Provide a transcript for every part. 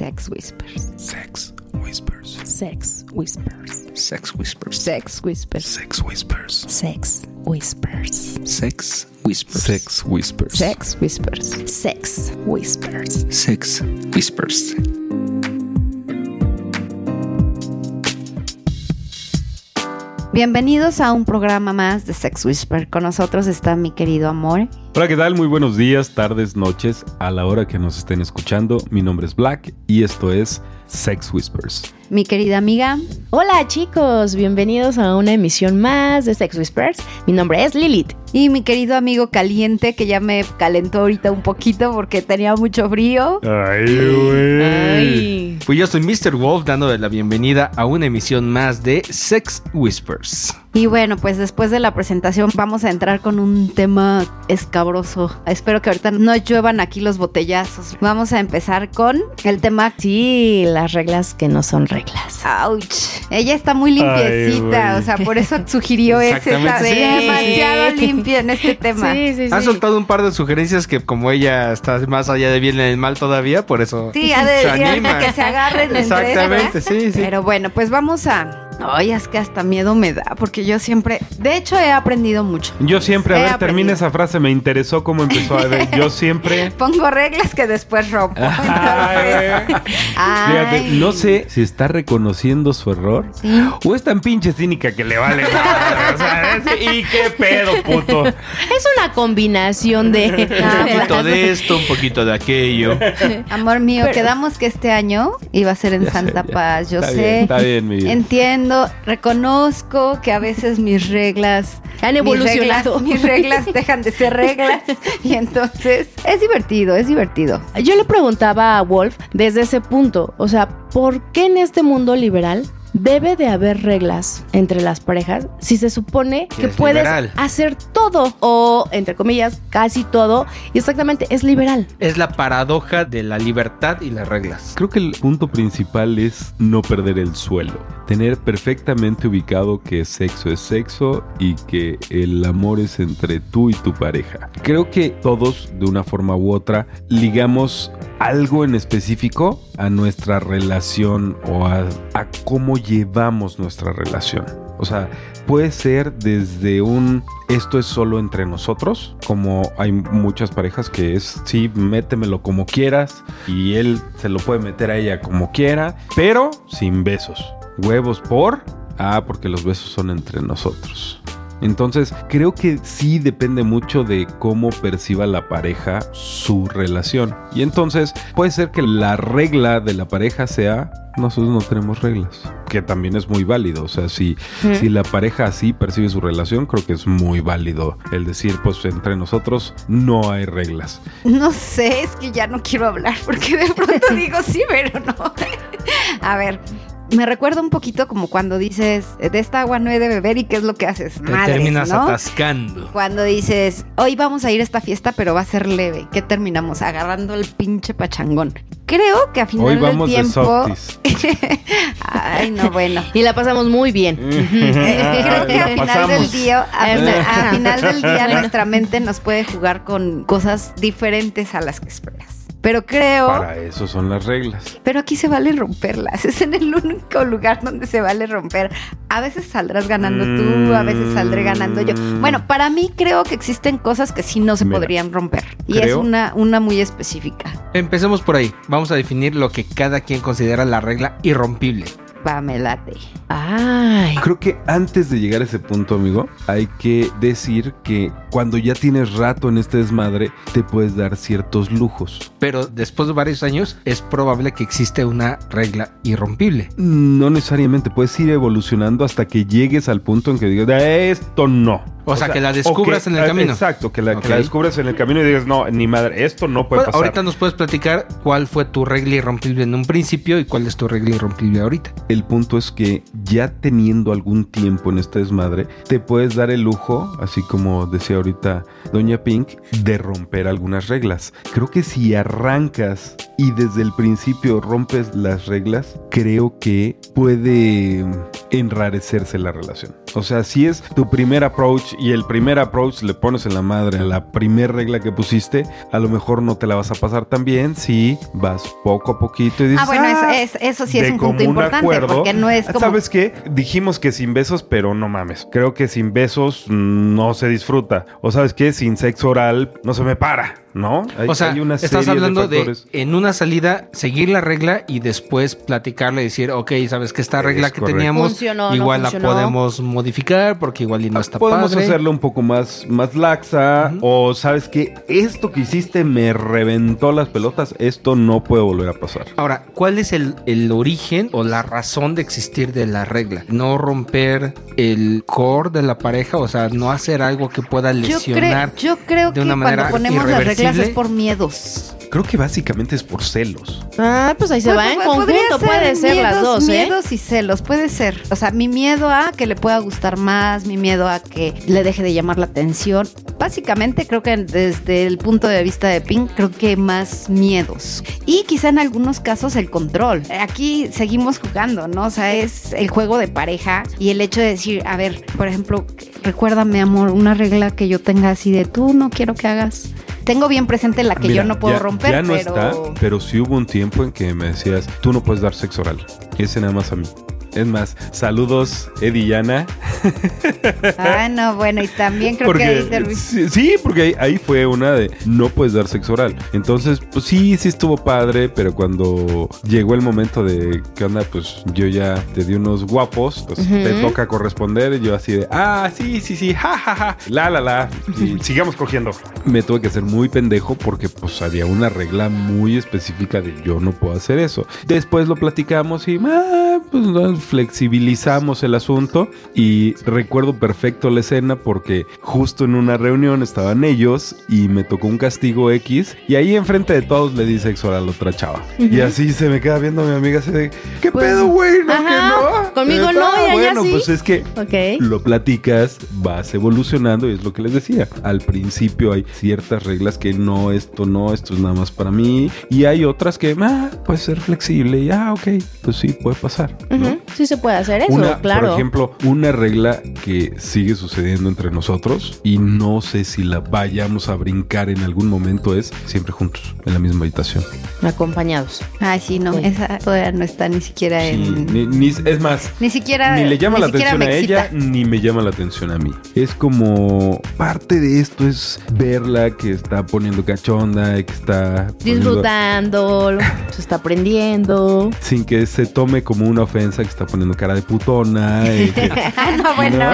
Sex Whispers. Sex Whispers. Sex Whispers. Sex Whispers. Sex Whispers. Sex Whispers. Sex Whispers. Sex Whispers. Sex Whispers. Sex Whispers. Sex Whispers. Sex Whispers. Bienvenidos a un programa más de Sex Whisper. Con nosotros está mi querido amor. Hola, ¿qué tal? Muy buenos días, tardes, noches, a la hora que nos estén escuchando. Mi nombre es Black y esto es Sex Whispers. Mi querida amiga. Hola chicos, bienvenidos a una emisión más de Sex Whispers. Mi nombre es Lilith. Y mi querido amigo caliente, que ya me calentó ahorita un poquito porque tenía mucho frío. Ay, güey. Ay. Pues yo soy Mr. Wolf dando la bienvenida a una emisión más de Sex Whispers. Y bueno, pues después de la presentación vamos a entrar con un tema escabroso. Espero que ahorita no lluevan aquí los botellazos. Vamos a empezar con el tema... Sí, las reglas que no son reglas. ¡Auch! Ella está muy limpiecita, Ay, o sea, por eso sugirió ese. Está sí. demasiado limpia en este tema. Sí, sí, sí. Ha soltado un par de sugerencias que como ella está más allá de bien en el mal todavía, por eso Sí, ha de decir anima. que se agarren entre Exactamente, estas. sí, sí. Pero bueno, pues vamos a. Ay, es que hasta miedo me da, porque yo siempre. De hecho, he aprendido mucho. Yo siempre, He a ver, aprendido. termina esa frase, me interesó cómo empezó a ver. Yo siempre. Pongo reglas que después rompo. Ay, Entonces, Fíjate, no sé si está reconociendo su error Sí. o es tan pinche cínica que le vale. madre, o sea, es- ¿Y qué pedo, puto? Es una combinación de... Ah, Un poquito de esto, un poquito de aquello. Amor mío, Pero- quedamos que este año iba a ser en sé, Santa. Paz. Yo Está sé. bien, está bien, mi vida. Entiendo, reconozco que a veces mis reglas Han mis evolucionado. reglas- Mis reglas, dejan de ser reglas y entonces es divertido, es divertido. Yo le preguntaba a Wolf desde ese punto, o sea, ¿por qué en este mundo liberal debe de haber reglas entre las parejas si se supone que Es puedes liberal. hacer todo o, entre comillas, casi todo y exactamente es liberal? Es la paradoja de la libertad y las reglas. Creo que el punto principal es no perder el suelo. Tener perfectamente ubicado que sexo es sexo y que el amor es entre tú y tu pareja. Creo que todos, de una forma u otra, ligamos algo en específico a nuestra relación o a, a cómo llevamos nuestra relación. O sea, puede ser desde un esto es solo entre nosotros, como hay muchas parejas que es sí, métemelo como quieras y él se lo puede meter a ella como quiera, pero sin besos. Huevos por ah, porque los besos son entre nosotros. Entonces, creo que sí depende mucho de cómo perciba la pareja su relación. Y entonces, puede ser que la regla de la pareja sea, nosotros no tenemos reglas. Que también es muy válido. O sea, si, si la pareja así percibe su relación, creo que es muy válido el decir, pues entre nosotros no hay reglas. No sé, es que ya no quiero hablar porque de pronto digo sí, pero no. A ver, me recuerda un poquito como cuando dices, de esta agua no he de beber y qué es lo que haces. Te Madres, terminas ¿no? atascando. Cuando dices, hoy vamos a ir a esta fiesta, pero va a ser leve. ¿Qué terminamos? Agarrando el pinche pachangón. Creo que a final Hoy del vamos de tiempo. softies. Ay, no, bueno. Y la pasamos muy bien. Eh, Creo que al final pasamos. del día, a, Eso. a final del día nuestra mente nos puede jugar con cosas diferentes a las que esperas. Pero creo, Para eso son las reglas. pero aquí se vale romperlas. Es en el único lugar donde se vale romper. A veces saldrás ganando tú, a veces saldré ganando yo. Mm. Bueno, para mí creo que existen cosas que sí no se Mira, podrían romper. Y es una, una muy específica. Empecemos por ahí. Vamos a definir lo que cada quien considera la regla irrompible. Va, me late. Ay. Creo que antes de llegar a ese punto, amigo, hay que decir que cuando ya tienes rato en este desmadre, te puedes dar ciertos lujos. Pero después de varios años es probable que existe una regla irrompible. No necesariamente, puedes ir evolucionando hasta que llegues al punto en que digas, "De esto no. O sea, que la descubras en el camino. Exacto, que la, que la descubras en el camino y digas, no, ni madre, esto no puede Bueno, pasar. ahorita nos puedes platicar cuál fue tu regla irrompible en un principio y cuál es tu regla irrompible ahorita. El punto es que ya teniendo algún tiempo en este desmadre, te puedes dar el lujo, así como decía ahorita Doña Pink, de romper algunas reglas. Creo que si arrancas y desde el principio rompes las reglas, creo que puede enrarecerse la relación. O sea, si es tu primer approach y el primer approach le pones en la madre a la primer regla que pusiste, a lo mejor no te la vas a pasar tan bien si vas poco a poquito y dices, Ah, bueno, eso, "Ah, es- eso sí de es un punto común importante, acuerdo". porque no es como... ¿Sabes qué? Dijimos que sin besos, pero no mames. Creo que sin besos no se disfruta. O sabes qué? Sin sexo oral no se me para, ¿no? Hay- o sea, hay una estás serie hablando de, en una salida seguir la regla y después platicarle y decir, ok, sabes que esta regla Es que correcto. teníamos Funcionó, no igual la podemos modificar porque igual y no está Podemos padre. hacerlo un poco más, más laxa. O sabes que esto que hiciste me reventó las pelotas. Esto no puede volver a pasar. Ahora, ¿cuál es el, el origen o la razón de existir de la regla? No romper el core de la pareja, o sea, no hacer algo que pueda Yo, lesionar. creo, yo creo de que una cuando manera ponemos las reglas es por miedos. Creo que básicamente es por celos. Ah, pues ahí se Pues, va en pues, conjunto, puede ser las dos, ¿eh? Miedos y celos, puede ser. O sea, mi miedo a que le pueda gustar más, mi miedo a que le deje de llamar la atención. Básicamente, creo que desde el punto de vista de Pink, creo que más miedos. Y quizá en algunos casos el control. Aquí seguimos jugando, ¿no? O sea, es el juego de pareja y el hecho de decir, a ver, por ejemplo, recuérdame, amor, una regla que yo tenga así de tú no quiero que hagas. Tengo bien presente la que Mira, yo no puedo ya- romper, Ya no pero... está, pero sí hubo un tiempo en que me decías, tú no puedes dar sexo oral. Ese nada más a mí. Es más, saludos, Eddie y Ana. Ah, no, bueno, y también creo que ahí te- sí, sí, porque ahí, ahí fue una de no puedes dar sexo oral. Entonces, pues sí, sí estuvo padre, pero cuando llegó el momento de qué onda, pues yo ya te di unos guapos, pues te toca corresponder. y Yo así de, ah, sí, sí, sí, ja, ja, ja, la, la, la. Y sigamos cogiendo. Me tuve que hacer muy pendejo porque pues había una regla muy específica de yo no puedo hacer eso. Después lo platicamos y ah, pues no, flexibilizamos el asunto y recuerdo perfecto la escena porque justo en una reunión estaban ellos y me tocó un castigo X y ahí enfrente de todos le di sexo a la otra chava. Y así se me queda viendo mi amiga así de, ¿qué Pues, pedo, güey? ¿No ajá, que no? Conmigo no, ah, y a ella bueno, sí. pues es que Ok. lo platicas, vas evolucionando y es lo que les decía. Al principio hay ciertas reglas que no, esto no, esto es nada más para mí. Y hay otras que, ah, puede ser flexible y, ah, ok, pues sí, puede pasar. ¿no? Ujú, Sí se puede hacer eso, Una, claro. Por ejemplo, una regla que sigue sucediendo entre nosotros y no sé si la vayamos a brincar en algún momento es siempre juntos, en la misma habitación. Acompañados. Ay, sí, no, Sí. esa todavía no está ni siquiera Sí, en... ni- ni- es más, Ni siquiera... ni le llama ni la atención a ella, ni me llama la atención a mí. Es como parte de esto es verla que está poniendo cachonda y que está poniendo- Disfrutando, se está aprendiendo. sin que se tome como una ofensa que está poniendo cara de putona. y que- no, bueno.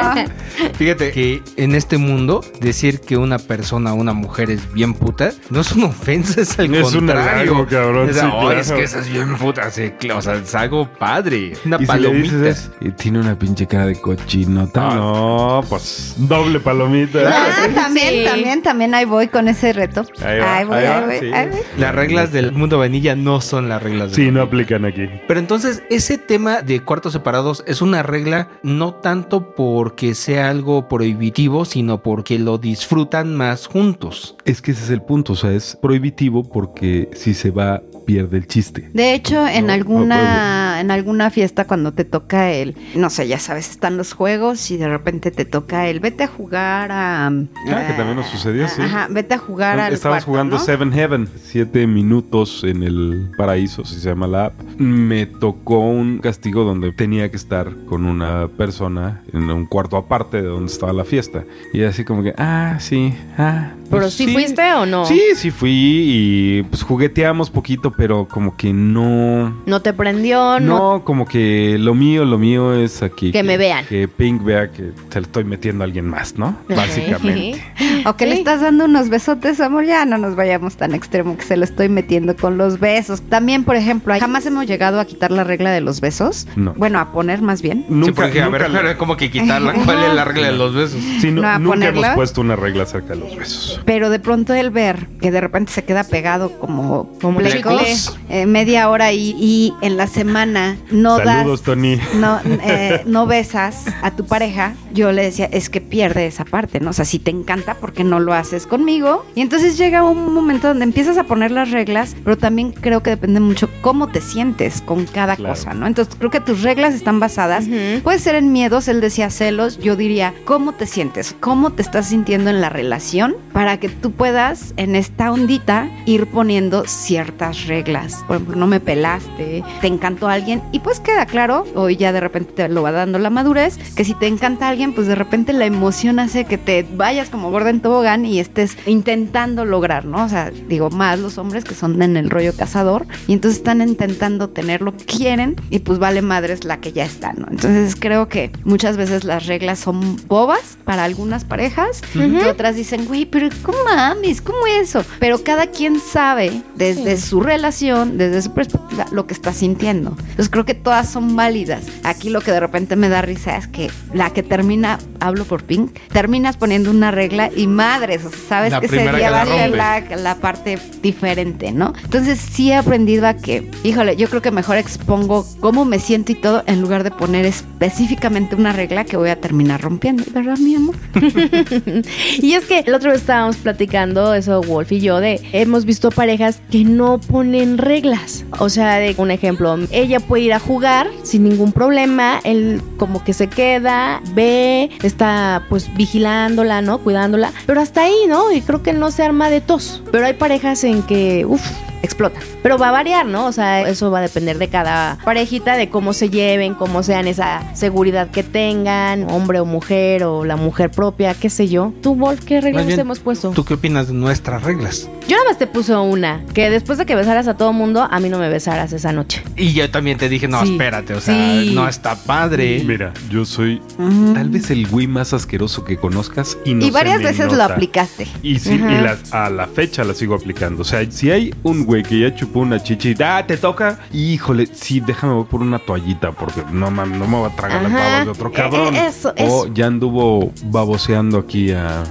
Fíjate que en este mundo decir que una persona, una mujer es bien puta, no es una ofensa, es al Es un contrario. halago, cabrón, sí, "Oh, claro. es que esa es bien puta, sí, claro, o sea, es algo padre. Una y si le palomita. Dices es, "Y tiene una pinche cara de cochinota. Ah. No, pues doble palomita. Ah, también, Sí. también, también ahí voy con ese reto. Ahí va, Ahí voy, ahí ahí va, voy, sí. ahí voy. Las reglas del mundo vainilla no son las reglas del Sí, no aplican aquí. Pero entonces, ese tema de cuartos separados es una regla no tanto porque sea algo prohibitivo, sino porque lo disfrutan más juntos. Es que ese es el punto, o sea, es prohibitivo porque si se va, pierde el chiste. De hecho, en No, alguna, en alguna fiesta cuando te toca el, no sé, ya sabes, están los juegos y de repente te toca el vete a jugar a. Ah, que también nos sucedió, sí. Ajá, vete a jugar al Estábamos cuarto, jugando ¿no? Seven Heaven, siete minutos en el paraíso, si se llama la app. Me tocó un castigo donde tenía que estar con una persona en un cuarto aparte de donde estaba la fiesta. Y así como que, ah, sí, ah. ¿Pero pues sí, fuiste o no? Sí, sí fui y pues jugueteamos poquito, pero como que no... No te prendió, no. No, como que lo mío, lo mío es aquí. Que me vean. Que Pink vea que se le estoy metiendo a alguien más, ¿no? Básicamente. O que le estás dando unos besotes, amor, ya no nos vayamos tan extremo que se lo estoy metiendo con los besos. También, por ejemplo, jamás hemos llegado a quitar la regla de los besos. No. Bueno, a poner más bien. Nunca, sí, porque, a ver, nunca- a ver, ¿cómo que quitarla? ¿Cuál es la regla de los besos? Sí, no- nunca ponerla. hemos puesto una regla acerca de los besos. Eso. Pero de pronto el ver que de repente se queda pegado como, Como chicle. eh, media hora y, y en la semana no Saludos, das, Tony. no, eh, no besas a tu pareja, yo le decía, es que pierde esa parte, ¿no? O sea, si te encanta, ¿por qué no lo haces conmigo? Y entonces llega un momento donde empiezas a poner las reglas, pero también creo que depende mucho cómo te sientes con cada Claro. cosa, ¿no? Entonces creo que tus reglas están basadas Ujú. Puede ser en miedos, él decía celos, yo diría, ¿cómo te sientes? ¿Cómo te estás sintiendo en la relación? Para que tú puedas en esta ondita ir poniendo ciertas reglas. Por ejemplo, no me pelaste, te encantó alguien y pues queda claro, hoy ya de repente te lo va dando la madurez, que si te encanta alguien, pues de repente la emoción hace que te vayas como gorda en tobogán y estés intentando lograr, ¿no? O sea, digo, más los hombres que son en el rollo cazador y entonces están intentando tener lo que quieren y pues vale madres la que ya está, ¿no? Entonces creo que muchas veces las reglas son bobas para algunas parejas y otras dicen, güey, pero ¿cómo mames? ¿Cómo eso? Pero cada quien sabe desde su relación, desde su perspectiva, lo que está sintiendo. Entonces creo que todas son válidas. Aquí lo que de repente me da risa es que la que termina, hablo por Pink, terminas poniendo una regla y madres, o sea, sabes La que día que la la, la parte diferente, ¿no? Entonces sí he aprendido a que, híjole, yo creo que mejor expongo cómo me siento y todo en lugar de poner específicamente una regla que voy a terminar rompiendo, ¿verdad, mi amor? Y es que el otro vez platicando, eso Wolf y yo, de hemos visto parejas que no ponen reglas. O sea, de un ejemplo, ella puede ir a jugar sin ningún problema, él como que se queda, ve, está pues vigilándola, ¿no? Cuidándola, pero hasta ahí, ¿no? Y creo que no se arma de tos. Pero hay parejas en que, uff, explota. Pero va a variar, ¿no? O sea, eso va a depender de cada parejita, de cómo se lleven, cómo sean esa seguridad que tengan, hombre o mujer, o la mujer propia, qué sé yo. Tú, Wolf, ¿qué reglas bien, hemos puesto? ¿Tú qué opinas de nuestras reglas? Yo nada más te puso una, que después de que besaras a todo mundo, a mí no me besaras esa noche. Y yo también te dije, no, Sí. espérate, o sea, Sí. no está padre. Mira, yo soy tal vez el güey más asqueroso que conozcas y no y se varias me veces lo aplicaste. Y sí, Ajá. y las- a la fecha la sigo aplicando. O sea, si hay un güey que ya chupó una chichi, ah, te toca. Híjole, sí, déjame voy por una toallita porque no mames, no me voy a tragar las babas de otro cabrón. Eh, eh, eso, o eso. ya anduvo baboseando aquí a,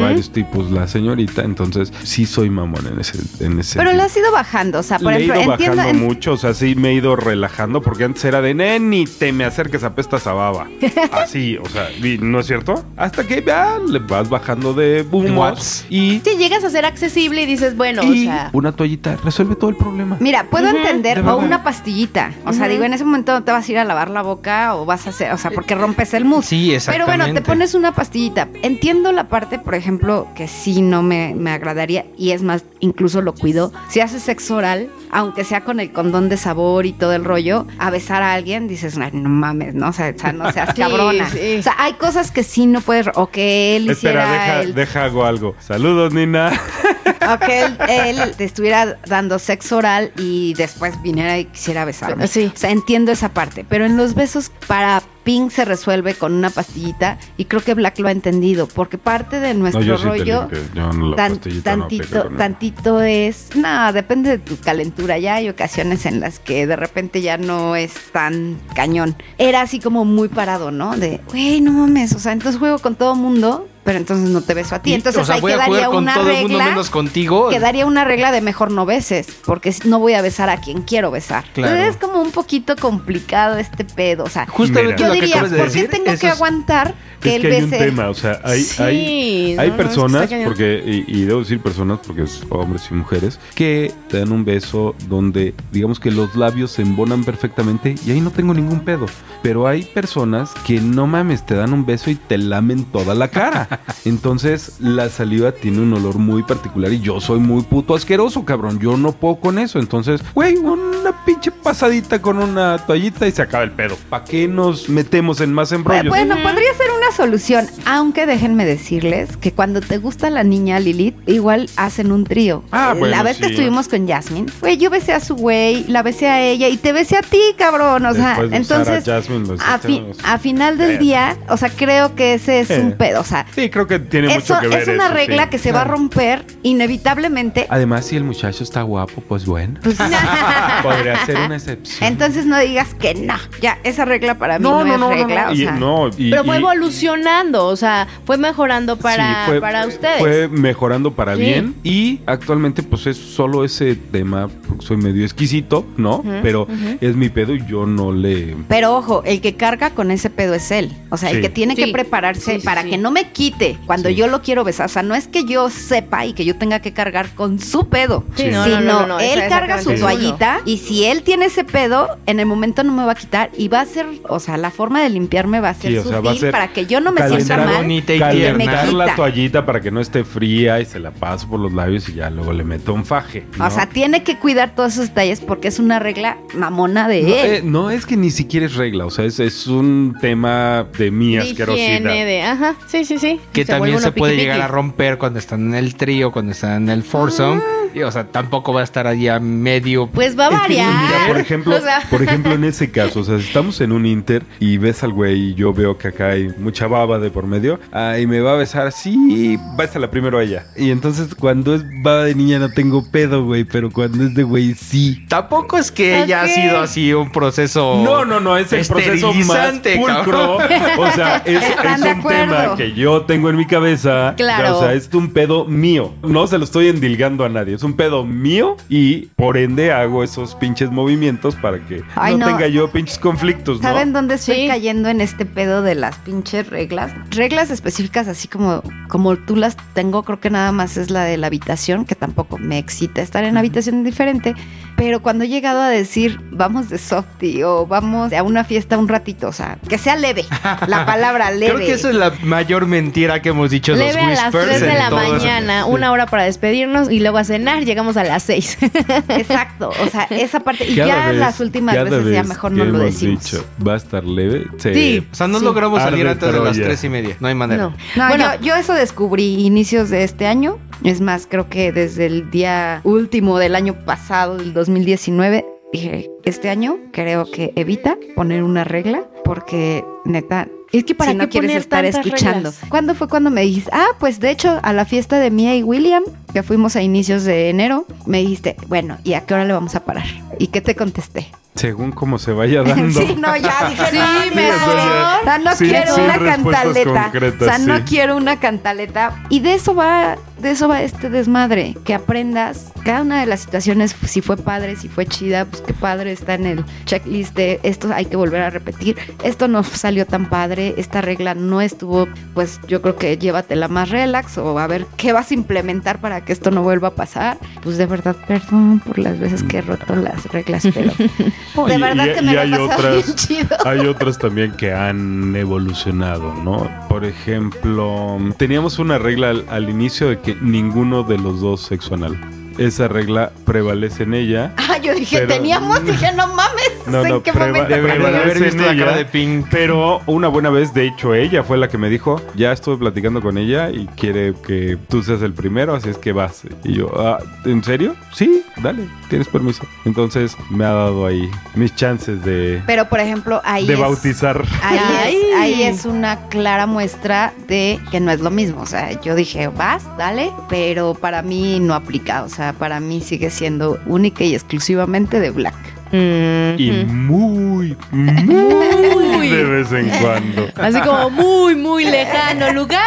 varios tipos la señorita. Entonces, sí soy mamón en ese, en ese Pero lo has ido bajando, o sea, por Le he ejemplo, ido entiendo... bajando mucho, o sea, sí me he ido relajando porque antes era de, "Ne, ni te me acerques apestas a baba. Así, o sea, y- ¿no es cierto? Hasta que ya le vas bajando de watts. y, Si llegas a ser accesible y dices, bueno, o sea, una toallita resuelve todo el problema. Mira, puedo entender, De o una pastillita. O sea, digo, en ese momento no te vas a ir a lavar la boca o vas a hacer, o sea, porque rompes el mus. Sí, Pero exactamente. bueno, te pones una pastillita. Entiendo la parte, por ejemplo, que sí no me, me agradaría, y es más, incluso lo cuido. Si haces sexo oral, aunque sea con el condón de sabor y todo el rollo, a besar a alguien, dices, "Ay, no mames, ¿no? O sea, o sea, no seas cabrona. sí. O sea, hay cosas que sí no puedes, o que él Espera, hiciera deja, el deja hago algo. Saludos, Nina. o que él, él te estuviera dando sexo oral y después viniera y quisiera besarme. Sí. O sea, entiendo esa parte. Pero en los besos para Pink se resuelve con una pastillita y creo que Black lo ha entendido porque parte de nuestro No, yo sí te rollo limpio, yo no la tan- pastillita no aplico tantito, tantito es, no, depende de tu calentura. Ya hay ocasiones en las que de repente ya no es tan cañón. Era así como muy parado, ¿no? De, güey, no mames, o sea, entonces juego con todo mundo, pero entonces no te beso a ti. Y, Entonces o sea, ahí voy a quedaría jugar con una todo el mundo regla menos contigo. quedaría una regla de mejor no beses, porque no voy a besar a quien quiero besar. Claro. Entonces es como un poquito complicado este pedo. O sea, Justamente yo diría, ¿por qué decir, tengo eso que es- aguantar que es él que hay un tema, o sea, hay, Sí, hay, no, personas, porque, y, y debo decir personas, porque es hombres y mujeres, que te dan un beso donde, digamos que los labios se embonan perfectamente y ahí no tengo ningún pedo. Pero hay personas que no mames, te dan un beso y te lamen toda la cara. Entonces, la saliva tiene un olor muy particular y yo soy muy puto asqueroso, cabrón. Yo no puedo con eso. Entonces, güey, una pinche pasadita con una toallita y se acaba el pedo. ¿Para qué nos metemos en más embrollos? Bueno, podría ser una solución, aunque déjenme decirles que cuando te gusta la niña Lilith, igual hacen un trío. Ah, Eh, bueno, la vez que estuvimos con Jasmine, güey, yo besé a su güey, la besé a ella y te besé a ti, cabrón. O sea, Después a entonces, Jasmine, a, fi- hiciste- a final del día, o sea, creo que ese es Eh. un pedo. O sea, Sí, Sí, creo que tiene Eso mucho que ver. es una eso, regla sí. que se va a romper inevitablemente. Además, si el muchacho está guapo, pues bueno. Podría ser una excepción. Entonces no digas que no. Ya, esa regla para mí no, es regla. o y, sea, no, y- Pero fue y- evolucionando, o sea, fue mejorando para, Sí, fue- para ustedes. Fue mejorando para Sí. bien y actualmente pues es solo ese tema, porque soy medio exquisito, ¿no? Pero es mi pedo y yo no le... Pero ojo, el que carga con ese pedo es él. O sea, Sí. el que tiene que prepararse Sí, sí, para sí. que no me quite cuando Sí. yo lo quiero besar. O sea, no es que yo sepa y que yo tenga que cargar con su pedo. Sí, Sí. no, sino no, no, no, él carga su toallita y si él tiene ese pedo, en el momento no me va a quitar y va a ser, o sea, la forma de limpiarme va a ser Sí, o sea, va a sutil ser para que yo no me sienta mal. bonita y. Calentar la toallita para que no esté fría y se la paso por los labios y ya luego le meto un faje. ¿no? O sea, tiene que cuidar todos esos detalles porque es una regla mamona de no, él. eh, no, es que ni siquiera es regla, o sea, es, es un tema de mi asquerosidad. higiene, de, ajá, sí, sí, sí. Que Se también se puede piqui llegar a romper cuando están en el trío, cuando están en el foursome. Y, o sea, tampoco va a estar allá medio. Pues va a Es que, variar. mira, por ejemplo, O sea, por ejemplo, en ese caso, o sea, si estamos en un inter y ves al güey y yo veo que acá hay mucha baba de por medio, ah, y me va a besar, sí, bésala primero a ella. Y entonces cuando es baba de niña no tengo pedo, güey, pero cuando es de güey sí. Tampoco es que ella ha sido así un proceso. No, no, no, es el proceso más pulcro. O sea, es, es un tema que yo tengo en mi cabeza. Claro. O sea, es un pedo mío. No se lo estoy endilgando a nadie. Es un pedo mío y por ende hago esos pinches movimientos para que Ay, no, no. tenga yo pinches conflictos, ¿no? ¿Saben dónde estoy Sí. cayendo en este pedo de las pinches reglas? Reglas específicas así como, como tú las tengo, creo que nada más es la de la habitación, que tampoco me excita estar en habitación diferente, pero cuando he llegado a decir vamos de softy o vamos a una fiesta un ratito, o sea, que sea leve, la palabra leve. Creo que esa es la mayor mentira que hemos dicho Leve a los las whispers. 3 de la todo eso. mañana, una hora para despedirnos y luego a cenar, llegamos a las 6. Exacto, o sea, esa parte, y Cada ya vez- las últimas cada veces ya vez mejor que no lo hemos decimos. dicho, va a estar leve. se- Sí. O sea, no Sí. logramos salir antes de las Troya. tres y media. No hay manera. No. No, Bueno. yo, yo eso descubrí inicios de este año. Es más, creo que desde el día último del año pasado, del 2019, dije, este año creo que evita poner una regla porque neta... Es que para si no quieres estar escuchando. reglas? ¿Cuándo fue cuando me dijiste? Ah, pues de hecho, a la fiesta de Mia y William, que fuimos a inicios de enero, me dijiste, bueno, ¿y a qué hora le vamos a parar? ¿Y qué te contesté? Según cómo se vaya dando. Sí, no, ya dije, Sí, no, ya. O sea, no Sí, quiero sí, una cantaleta. o sea, no quiero una cantaleta. Y de eso va, de eso va este desmadre, que aprendas cada una de las situaciones, si fue padre, si fue chida, pues qué padre está en el checklist de esto hay que volver a repetir. Esto no salió tan padre, esta regla no estuvo, pues yo creo que llévatela más relax o a ver qué vas a implementar para que esto no vuelva a pasar. Pues de verdad, perdón por las veces que he roto las reglas, pero de Y- verdad y- que me y lo he hay pasado otras- bien chido. Hay otras también que han evolucionado, ¿no? Por ejemplo, teníamos una regla al, al inicio de que ninguno de los dos sexo anal. Esa regla prevalece en ella. Ah, yo dije, Pero- teníamos, dije, no mames. No, ¿en no, qué preva- momento? Haber prevalece visto en la cara ella, de Pink. Pero una buena vez, de hecho, ella fue la que me dijo, ya estuve platicando con ella y quiere que tú seas el primero, así es que vas. Y yo, ah, ¿en serio? Sí, dale, tienes permiso. Entonces me ha dado ahí mis chances de, Pero, por ejemplo, ahí de es... bautizar. Ahí es, ahí es una clara muestra de que no es lo mismo. O sea, yo dije, vas, dale, pero para mí no aplica. O sea, para mí sigue siendo única y exclusivamente de Black. Y Ujú. muy, muy de vez en cuando. Así como muy, muy lejano lugar.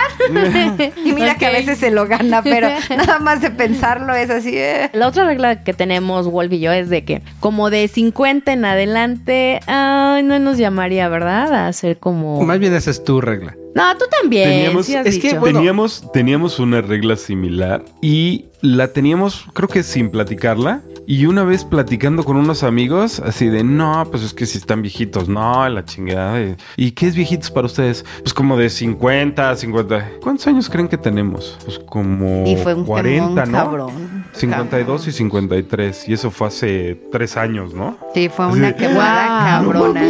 Y mira que a veces se lo gana, pero nada más de pensarlo es así. eh. La otra regla que tenemos, Wolf y yo, es de que como de 50 en adelante, ay, no nos llamaría, ¿verdad? A hacer como... Más bien esa es tu regla. No, tú también. Teníamos- sí has es que, bueno, Teníamos, teníamos una regla similar y la teníamos, creo que sin platicarla. Y una vez platicando con unos amigos, así de, no, pues es que si están viejitos, no, la chingada. ¿Y- ¿Y qué es viejitos para ustedes? Pues como de 50, 50. ¿Cuántos años creen que tenemos? Pues como Y fue un 40, quemón, ¿no? cabrón. 52 y 53. Y eso fue hace tres años, ¿no? Sí, fue Así una de, quemada "Wow, cabrona.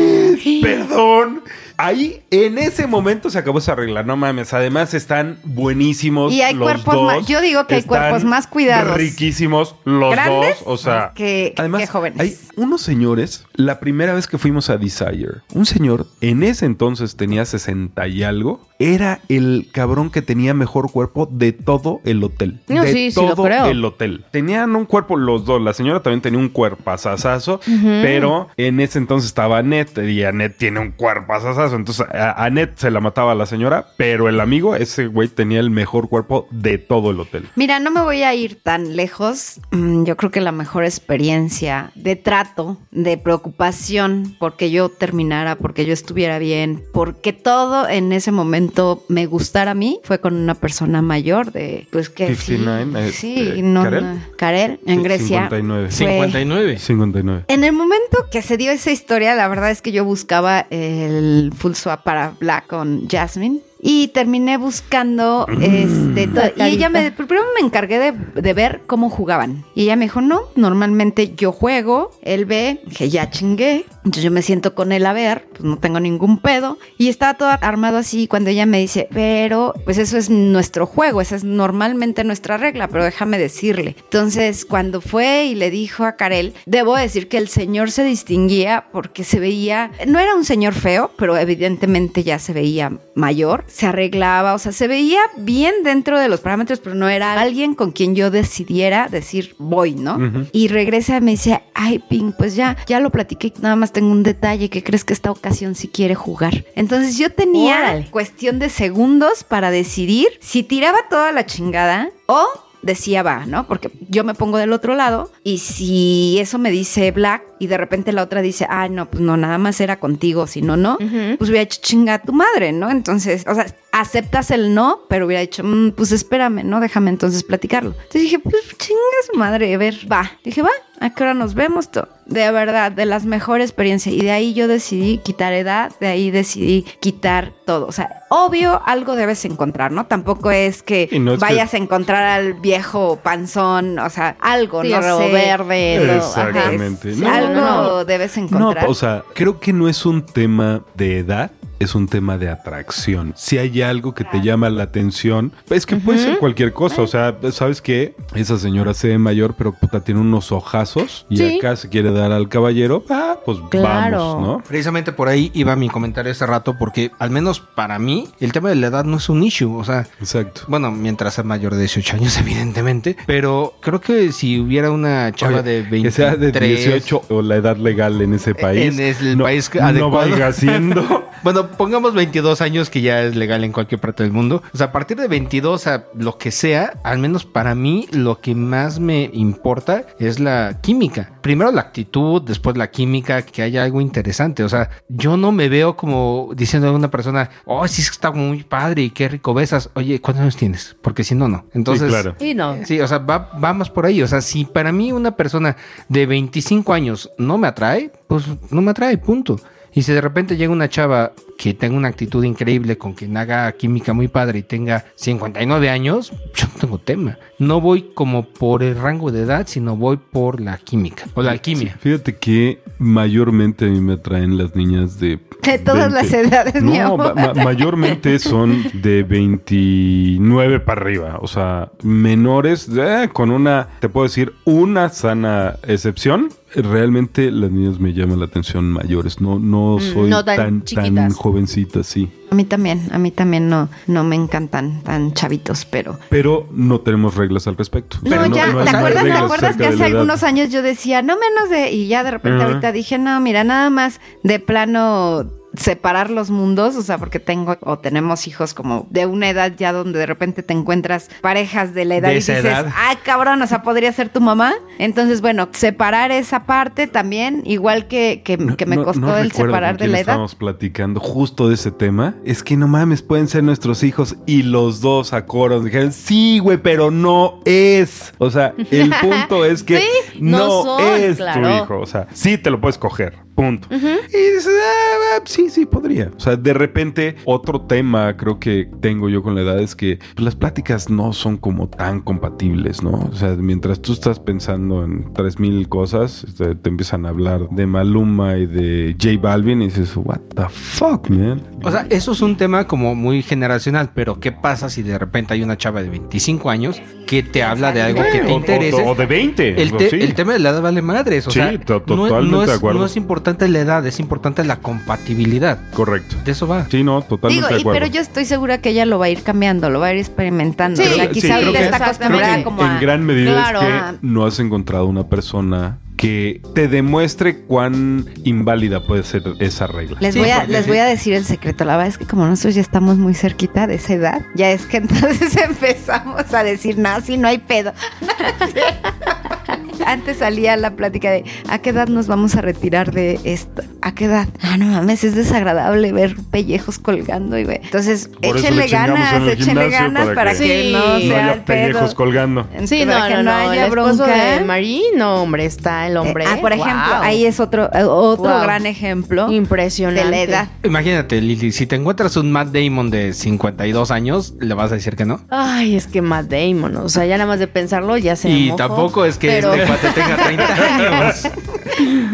Perdón. Ahí, en ese momento se acabó esa regla. No mames. Además, están buenísimos. Y hay los cuerpos dos. más- yo digo que hay Están cuerpos más cuidados. Riquísimos los ¿Grandes? dos. O sea, Que, además, que jóvenes. hay unos señores. La primera vez que fuimos a Desire, un señor en ese entonces tenía 60 y algo. Era el cabrón que tenía mejor cuerpo de todo el hotel. No, de sí, sí lo todo creo. el hotel. Tenían un cuerpo los dos. La señora también tenía un cuerpazazazo, pero en ese entonces estaba Annette y Annette tiene un cuerpazazazo. Entonces a Annette se la mataba a la señora, pero el amigo, ese güey, tenía el mejor cuerpo de todo el hotel. Mira, no me voy a ir tan lejos. Mm, Yo creo que la mejor experiencia de trato, de preocupación, porque yo terminara, porque yo estuviera bien, porque todo en ese momento me gustara a mí, fue con una persona mayor de, pues que 59, sí, eh, sí, no, ¿Karel? no, Karel, en Sí, Grecia. 59. Fue- 59. 59. En el momento que se dio esa historia, la verdad es que yo buscaba el full swap para Black con Jasmine. Y terminé buscando este to- La y ella me primero me encargué de, de ver cómo jugaban. Y ella me dijo, no, normalmente yo juego, él ve, que ya chingué. Entonces yo me siento con él a ver, pues no tengo ningún pedo. Y estaba todo armado así cuando ella me dice, pero pues eso es nuestro juego, esa es normalmente nuestra regla, pero déjame decirle. Entonces cuando fue y le dijo a Karel, debo decir que el señor se distinguía porque se veía, no era un señor feo, pero evidentemente ya se veía mayor, se arreglaba, o sea, se veía bien dentro de los parámetros, pero no era alguien con quien yo decidiera decir voy, ¿no? Y regresa y me dice, ay, Pink, pues ya, ya lo platiqué, nada más tengo un detalle, que crees que esta ocasión sí quiere jugar? Entonces yo tenía cuestión de segundos para decidir si tiraba toda la chingada o decía va, ¿no? Porque yo me pongo del otro lado y si eso me dice Black y de repente la otra dice, ay, no, pues no, nada más era contigo, si no, no, pues hubiera hecho chinga a tu madre, ¿no? Entonces, o sea, aceptas el no, pero hubiera dicho, "Mm, pues espérame, ¿no? Déjame entonces platicarlo. Entonces dije, pues chinga su madre, a ver, va. Dije, va, ¿a qué hora nos vemos? To- De verdad, de las mejores experiencias. Y de ahí yo decidí quitar edad, de ahí decidí quitar todo. O sea, obvio, algo debes encontrar, ¿no? Tampoco es que Y no es que- vayas a encontrar al viejo panzón, o sea, algo, Sí, no sé. verde. todo, ajá. Exactamente. Es- No, algo no, no. debes No, encontrar. o sea, creo que no es un tema de edad. Es un tema de atracción. Si hay algo que te llama la atención, es que puede ser cualquier cosa. O sea, ¿sabes qué? Esa señora se ve mayor, pero puta, tiene unos ojazos y Sí. acá se quiere dar al caballero. Ah, pues Claro. vamos, ¿no? Precisamente por ahí iba mi comentario hace rato, porque al menos para mí, el tema de la edad no es un issue. O sea, Exacto. bueno, mientras sea mayor de 18 años, evidentemente. Pero creo que si hubiera una chava Oye, de 23... Que sea de 18 o la edad legal en ese país. En el no, país no adecuado. vaya siendo. Bueno, pongamos 22 años que ya es legal en cualquier parte del mundo. O sea, a partir de 22 a lo que sea, al menos para mí lo que más me importa es la química. Primero la actitud, después la química, que haya algo interesante. O sea, yo no me veo como diciendo a una persona, oh, sí está muy padre y qué rico besas. Oye, ¿cuántos años tienes? Porque si no, no. Entonces, Sí, claro. Y no. Sí, o sea, va, vamos por ahí. O sea, si para mí una persona de 25 años no me atrae, pues no me atrae, punto. Y si de repente llega una chava que tenga una actitud increíble, con quien haga química muy padre y tenga 59 años, yo no tengo tema. No voy como por el rango de edad, sino voy por la química o la alquimia. Fíjate que mayormente a mí me atraen las niñas de... De todas 20. las edades, mi No, amor. ma- ma- mayormente son de 29 para arriba. O sea, menores, eh, con una, te puedo decir, una sana excepción. Realmente las niñas me llaman la atención mayores. No, no soy no tan tan, tan, jovencita, sí. A mí también, a mí también no, no me encantan tan chavitos, pero... Pero no tenemos reglas al respecto. O sea, No, ya, ¿te acuerdas, ¿te reglas acuerdas acerca que hace algunos años yo decía, no menos de, y ya de repente ahorita dije, no, mira, nada más de plano separar los mundos, o sea, porque tengo o tenemos hijos como de una edad ya donde de repente te encuentras parejas de la edad De y dices, edad. ay, cabrón, o sea, podría ser tu mamá. Entonces, bueno, separar esa parte también, igual que, que, que me costó no el separar de la edad. Estábamos platicando justo de ese tema. Es que no mames, pueden ser nuestros hijos y los dos a coros dijeron, sí, güey, pero no es. O sea, el punto es que Sí, no, no son, es claro. tu hijo. O sea, sí te lo puedes coger. Punto. Y dices, "Ah, sí, sí, podría. O sea, de repente, otro tema creo que tengo yo con la edad es que pues, las pláticas no son como tan compatibles, ¿no? O sea, mientras tú estás pensando en 3000 cosas, este, te empiezan a hablar de Maluma y de J Balvin y dices, what the fuck, man. O sea, eso es un tema como muy generacional, pero ¿qué pasa si de repente hay una chava de 25 años que te habla de algo que te o- interese? O, o de 20. El, o te- sí. el tema de la edad vale madres. O Sí, sea, no- no, totalmente es, de acuerdo. no es importante importante la edad, es importante la compatibilidad. Correcto. De eso va. Sí, no, totalmente Digo, de y, acuerdo. pero yo estoy segura que ella lo va a ir cambiando, lo va a ir experimentando. Sí, o sea, sí, quizá está acostumbrada Creo como a... en gran medida Claro. es que no has encontrado una persona que te demuestre cuán inválida puede ser esa regla. Les, Sí, voy a, les sí. voy a decir el secreto. La verdad es que como nosotros ya estamos muy cerquita de esa edad, ya es que entonces empezamos a decir, no, si no hay pedo. Antes salía la plática de ¿a qué edad nos vamos a retirar de esto? ¿A qué edad? Ah, no mames, es desagradable ver pellejos colgando y güey. Entonces, Por échenle ganas, échenle ganas para, para que, que no no sea no haya pedo. pellejos colgando. Sí, no, que no, no, haya el esposo bronca. de Marie, no, hombre, está el hombre. Eh, ah, por ejemplo, Wow. ahí es otro, eh, otro Wow. gran ejemplo Impresionante. de la edad. Imagínate, Lili, si te encuentras un Matt Damon de 52 años, ¿le vas a decir que no? Ay, es que Matt Damon, o sea, ya nada más de pensarlo ya se Y tampoco es que pero- este cuate tenga 30 años.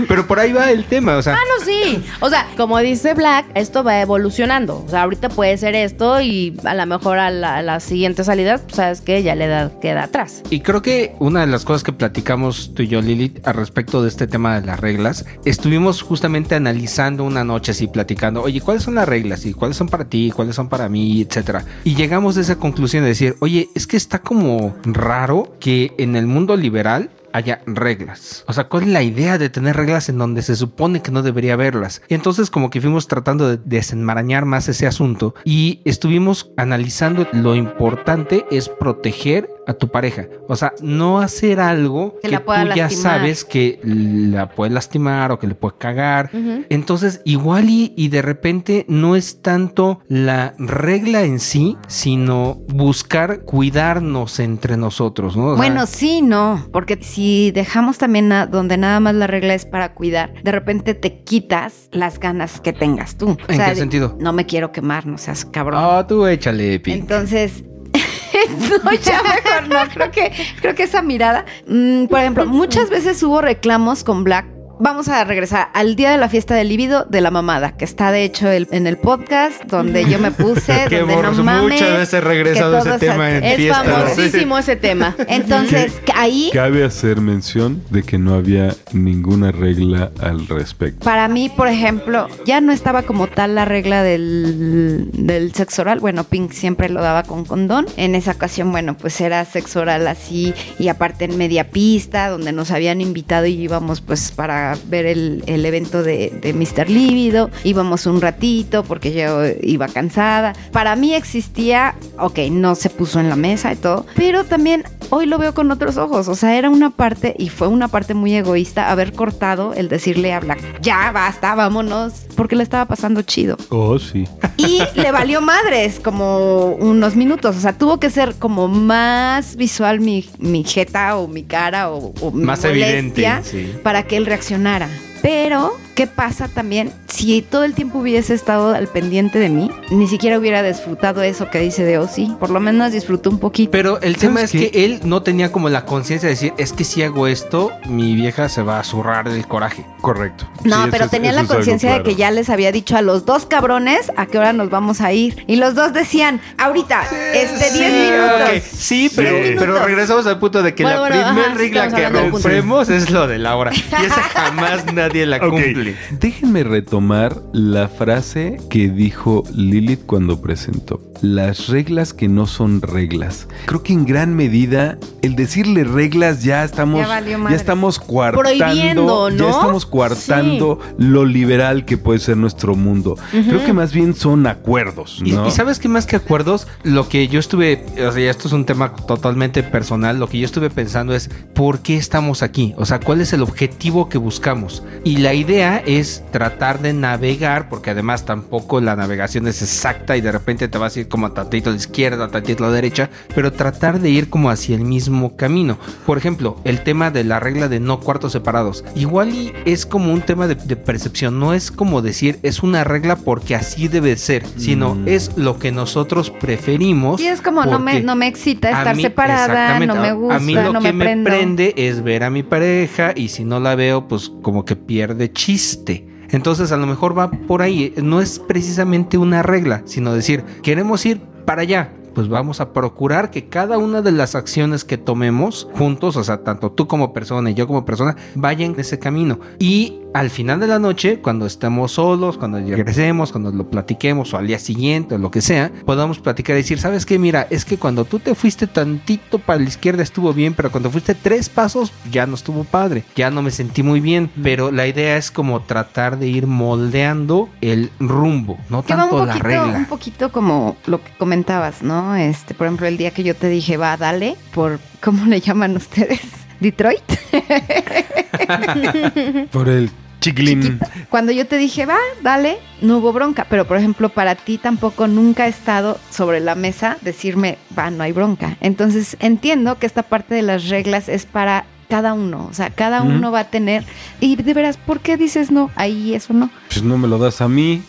Pero por ahí va el tema, o sea, Ah, no, sí. O sea, como dice Black, esto va evolucionando. O sea, ahorita puede ser esto y a lo mejor a la, a la siguiente salida, pues, sabes que ya la edad queda atrás. Y creo que una de las cosas que platicamos tú y yo, Lilith, al respecto de este tema de las reglas, estuvimos justamente analizando una noche así, platicando, oye, ¿cuáles son las reglas? ¿Y cuáles son para ti? ¿Cuáles son para mí? Etcétera. Y llegamos a esa conclusión de decir, oye, es que está como raro que en el mundo liberal haya reglas. O sea, ¿cuál es la idea de tener reglas en donde se supone que no debería haberlas? Y entonces como que fuimos tratando de desenmarañar más ese asunto y estuvimos analizando lo importante es proteger a tu pareja. O sea, no hacer algo Que tú ya sabes que la puede lastimar o que le puede cagar. Entonces, igual y, y de repente no es tanto la regla en sí, sino buscar cuidarnos entre nosotros, ¿no? O sea, Bueno, sí, no, porque si dejamos también na- donde nada más la regla es para cuidar, de repente te quitas las ganas que tengas tú. ¿En qué de- sentido? No me quiero quemar, no seas cabrón. Ah, tú échale, Pi. Entonces, no, ya mejor no. Creo que, creo que esa mirada. mm, por ejemplo, muchas veces hubo reclamos con Black. Vamos a regresar al día de la fiesta del libido de la mamada, que está de hecho el- en el podcast donde yo me puse, Que donde no mames. muchas veces regresado ese tema en Es famosísimo ese tema. Entonces, que ahí Cabe hacer mención de que no había ninguna regla al respecto. Para mí, por ejemplo, ya no estaba como tal la regla del, del sexo oral. Bueno, Pink siempre lo daba con condón. En esa ocasión, bueno, pues era sexo oral así y aparte en media pista, donde nos habían invitado y íbamos pues para ver el, el evento de, de Mr. Lívido. Íbamos un ratito porque yo iba cansada. Para mí existía, ok, no se puso en la mesa y todo, pero también hoy lo veo con otros ojos. O sea, era una parte y fue una parte muy egoísta haber cortado el decirle a Black, ya basta, vámonos, porque le estaba pasando chido. Oh, sí. Y le valió madres como unos minutos. O sea, tuvo que ser como más visual mi, mi jeta o mi cara o, o mi Más molestia evidente, sí. para que él reaccionara apasionara. Pero, ¿qué pasa también? Si todo el tiempo hubiese estado al pendiente de mí, ni siquiera hubiera disfrutado eso que dice de Ozzy. Por lo menos disfrutó un poquito. Pero el tema es que él no tenía como la conciencia de decir, es que si hago esto, mi vieja se va a zurrar del coraje. Correcto. No, Sí, pero es- tenía la conciencia de que ya les había dicho a los dos cabrones a qué hora nos vamos a ir. Y los dos decían, ahorita, este 10 minutos. Sí, pero, pero regresamos al punto de que Bueno, la bueno, primera sí regla que rompemos es lo de la hora. Y esa jamás nadie la Ok, cumple. Déjenme retomar la frase que dijo Lilith cuando presentó. Las reglas que no son reglas. Creo que en gran medida el decirle reglas ya estamos Ya valió ya, madres. estamos coartando, Prohibiendo, ya estamos coartando lo liberal que puede ser nuestro mundo. Creo que más bien son acuerdos, Y, y sabes que más que acuerdos, lo que yo estuve, o sea, esto es un tema totalmente personal, lo que yo estuve pensando es, ¿por qué estamos aquí? O sea, ¿cuál es el objetivo que buscamos? Y la idea es tratar de navegar, porque además tampoco la navegación es exacta y de repente te vas a ir como a tantito a la izquierda, a tantito a la derecha, pero tratar de ir como hacia el mismo camino. Por ejemplo, el tema de la regla de no cuartos separados. Igual y es como un tema de, de percepción, no es como decir es una regla porque así debe ser, sino Mm. es lo que nosotros preferimos. Y es como, no me, no me excita a estar mí- separada, no me gusta, A mí lo no que me me, prende es ver a mi pareja y si no la veo, pues como que pierde chiste. Entonces a lo mejor va por ahí. No es precisamente una regla, sino decir, queremos ir para allá. Pues vamos a procurar que cada una de las acciones que tomemos juntos, o sea, tanto tú como persona y yo como persona, vayan en ese camino. Y al final de la noche, cuando estemos solos, cuando regresemos, cuando lo platiquemos o al día siguiente o lo que sea, podamos platicar y decir, ¿sabes qué? Mira, es que cuando tú te fuiste tantito para la izquierda estuvo bien, pero cuando fuiste tres pasos ya no estuvo padre, ya no me sentí muy bien, pero la idea es como tratar de ir moldeando el rumbo, no tanto un la poquito, regla. un poquito como lo que comentabas, ¿no? Este, por ejemplo, el día que yo te dije, va, dale, por, ¿cómo le llaman ustedes? Detroit. Por el chiquilín. Cuando yo te dije, va, dale, no hubo bronca. Pero, por ejemplo, para ti tampoco nunca ha estado sobre la mesa decirme, va, no hay bronca. Entonces, entiendo que esta parte de las reglas es para cada uno. O sea, cada uno va a tener. Y de veras, ¿por qué dices no? Ahí eso no. Pues no me lo das a mí.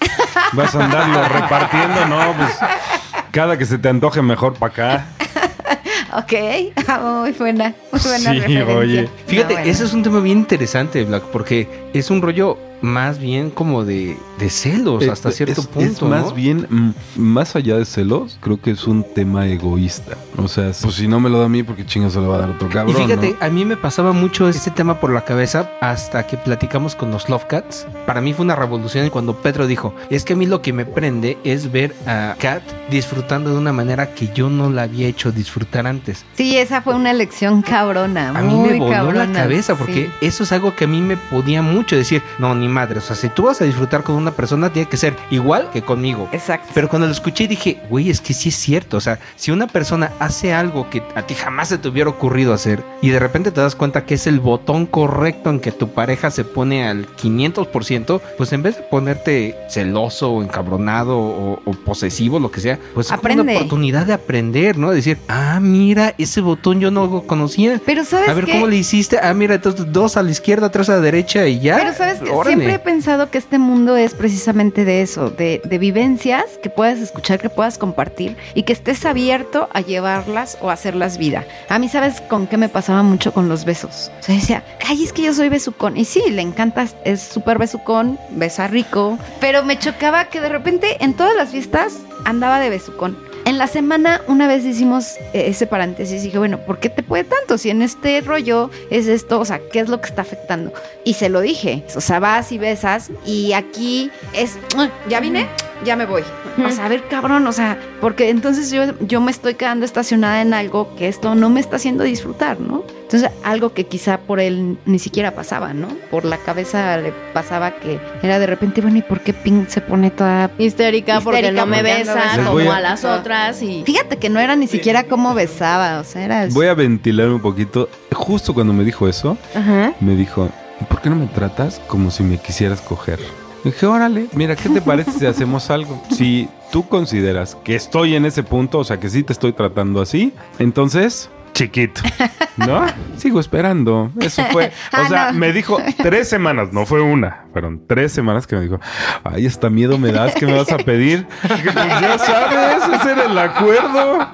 Vas a andarlo repartiendo, ¿no? Pues cada que se te antoje mejor para acá. Ok, Ah, muy buena, muy buena Sí, referencia. oye. Fíjate, bueno. ese es un tema bien interesante, Black, porque es un rollo más bien como de, de celos Eh, hasta cierto es- punto. Es más ¿no? bien, mm, más allá de celos, creo que es un tema egoísta. O sea, pues si no me lo da a mí, porque chingo se lo va a dar otro Y cabrón. fíjate, ¿no? a mí me pasaba mucho este tema por la cabeza hasta que platicamos con los Love Cats. Para mí fue una revolución cuando Pedro dijo, es que a mí lo que me prende es ver a Kat disfrutando de una manera que yo no la había hecho disfrutar antes. Sí, esa fue una elección cabrona. A mí muy me voló cabrona, la cabeza porque sí. eso es algo que a mí me podía mucho decir, no, ni madre, o sea, si tú vas a disfrutar con una persona, tiene que ser igual que conmigo. Exacto. Pero cuando lo escuché dije, güey, es que sí es cierto. O sea, si una persona hace algo que a ti jamás se te hubiera ocurrido hacer y de repente te das cuenta que es el botón correcto en que tu pareja se pone al 500%, pues en vez de ponerte celoso o encabronado o, o posesivo, lo que sea, pues es Aprende. una oportunidad de aprender, ¿no? Decir, ah, mira, ese botón yo no lo conocía. Pero sabes A ver qué? cómo le hiciste. Ah, mira, entonces dos a la izquierda, tres a la derecha y ya. Pero sabes que Órale. Siempre he pensado que este mundo es precisamente de eso, de, de vivencias que puedas escuchar, que puedas compartir y que estés abierto a llevarlas o a hacerlas vida. A mí, ¿sabes con qué me pasaba mucho con los besos? O sea, decía, ay, es que yo soy besucón. Y sí, le encanta, es súper besucón, besa rico, pero me chocaba que de repente en todas las fiestas andaba de besucón. En la semana una vez hicimos eh, ese paréntesis y dije, bueno, ¿por qué te puede tanto? Si en este rollo es esto, o sea, ¿qué es lo que está afectando? Y se lo dije, o sea, vas y besas y aquí es, "Ah, ya vine, ya me voy. O sea, a ver, cabrón, o sea, porque entonces yo, yo me estoy quedando estacionada en algo que esto no me está haciendo disfrutar, ¿no? Entonces, algo que quizá por él ni siquiera pasaba, ¿no? Por la cabeza le pasaba que era de repente, bueno, ¿y por qué Pink se pone toda Histérica, porque no me besa como a- a las otras y... Fíjate que no era ni siquiera cómo besaba, o sea, era... Voy a ventilar un poquito. Justo cuando me dijo eso, Ajá. me dijo, ¿por qué no me tratas como si me quisieras coger? Dije, órale, mira, ¿qué te parece si hacemos algo? Si tú consideras que estoy en ese punto, o sea, que sí te estoy tratando así, entonces, chiquito, ¿no? Sigo esperando. Eso fue, o Ah, sea, no. me dijo tres semanas, no fue una, fueron tres semanas que me dijo, ay, hasta miedo me das, ¿qué me vas a pedir? Pues ya sabes, ese era el acuerdo.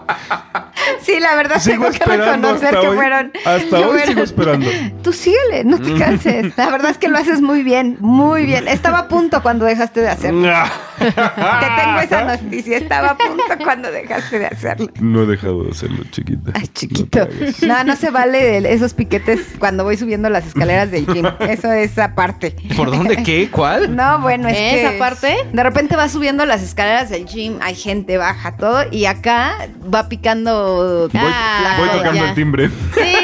Sí, la verdad Sigo tengo que reconocer que hoy. fueron... Hasta que hoy fueron- sigo esperando. Tú síguele, no te canses. La verdad es que lo haces muy bien, muy bien. Estaba a punto cuando dejaste de hacerlo. Te tengo esa noticia. Estaba a punto cuando dejaste de hacerlo. No he dejado de hacerlo, chiquita. Ay, No chiquito. No, no se vale el- esos piquetes cuando voy subiendo las escaleras del gym. Eso es aparte. ¿Por dónde qué? ¿Cuál? No, bueno, es que ¿Esa parte? de repente vas subiendo las escaleras del gym, hay gente baja todo y acá va picando Voy, Ah, voy ya. tocando el timbre. Sí.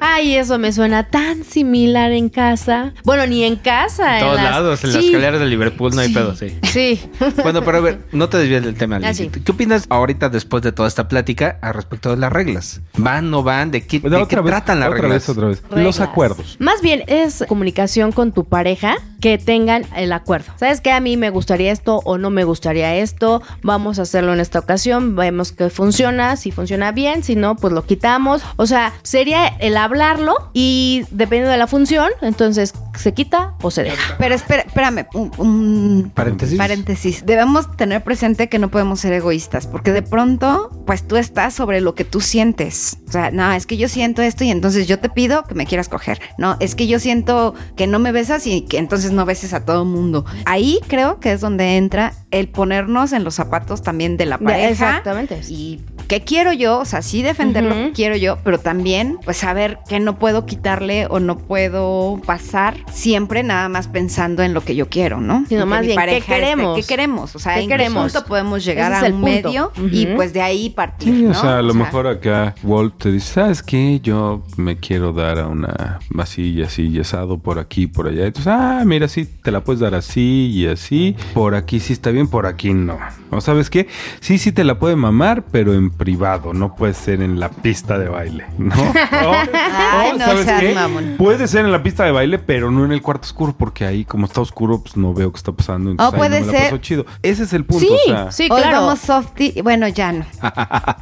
Ay, eso me suena tan similar en casa. Bueno, ni en casa. En todos las- lados, en las Sí, escaleras de Liverpool no hay pedo, sí. Sí. Bueno, pero a ver, no te desvíes del tema, Ah, sí. ¿Qué opinas ahorita después de toda esta plática al respecto de las reglas? ¿Van, no van? ¿De qué, de qué vez, tratan las otra reglas? vez, otra vez. Reglas. Los acuerdos. Más bien es comunicación con tu pareja que tengan el acuerdo. ¿Sabes qué? A mí me gustaría esto o no me gustaría esto. Vamos a hacerlo en esta ocasión. Vemos que funciona. Si funciona bien, si no, pues lo quitamos. O sea, sería el hablarlo y dependiendo de la función, entonces se quita o se deja. Pero espera, espérame, un, un Paréntesis. paréntesis. Debemos tener presente que no podemos ser egoístas, porque de pronto, pues tú estás sobre lo que tú sientes. O sea, no, es que yo siento esto y entonces yo te pido que me quieras coger. No, es que yo siento que no me besas y que entonces no beses a todo mundo. Ahí creo que es donde entra el ponernos en los zapatos también de la pareja. exactamente. Y qué quiero yo, o sea, sí defender lo que quiero yo, pero también pues saber que no puedo quitarle o no puedo pasar siempre nada más pensando en lo que yo quiero, ¿no? Sino que más bien, ¿qué queremos? ¿Qué queremos? O sea, ¿Qué en qué punto podemos llegar Ese a un punto. medio y pues de ahí partir, Sí, ¿no? o sea, a lo mejor acá Walt te dice, ¿sabes qué? Yo me quiero dar a una así y así y asado por aquí por allá. Entonces, ah, mira, sí, te la puedes dar así y así. Por aquí sí está bien, por aquí no. ¿O sabes qué? Sí, sí te la puede mamar, pero en privado, no puede ser en la pista de baile, ¿no? O- Ay, o, no seas mamón. Puede ser en la pista de baile, pero no en el cuarto oscuro, porque ahí, como está oscuro, pues no veo qué está pasando. entonces ahí puede no me la ser- paso chido. Ese es el punto, Sí, o sea, sí, Hoy claro. vamos softy, bueno, ya no.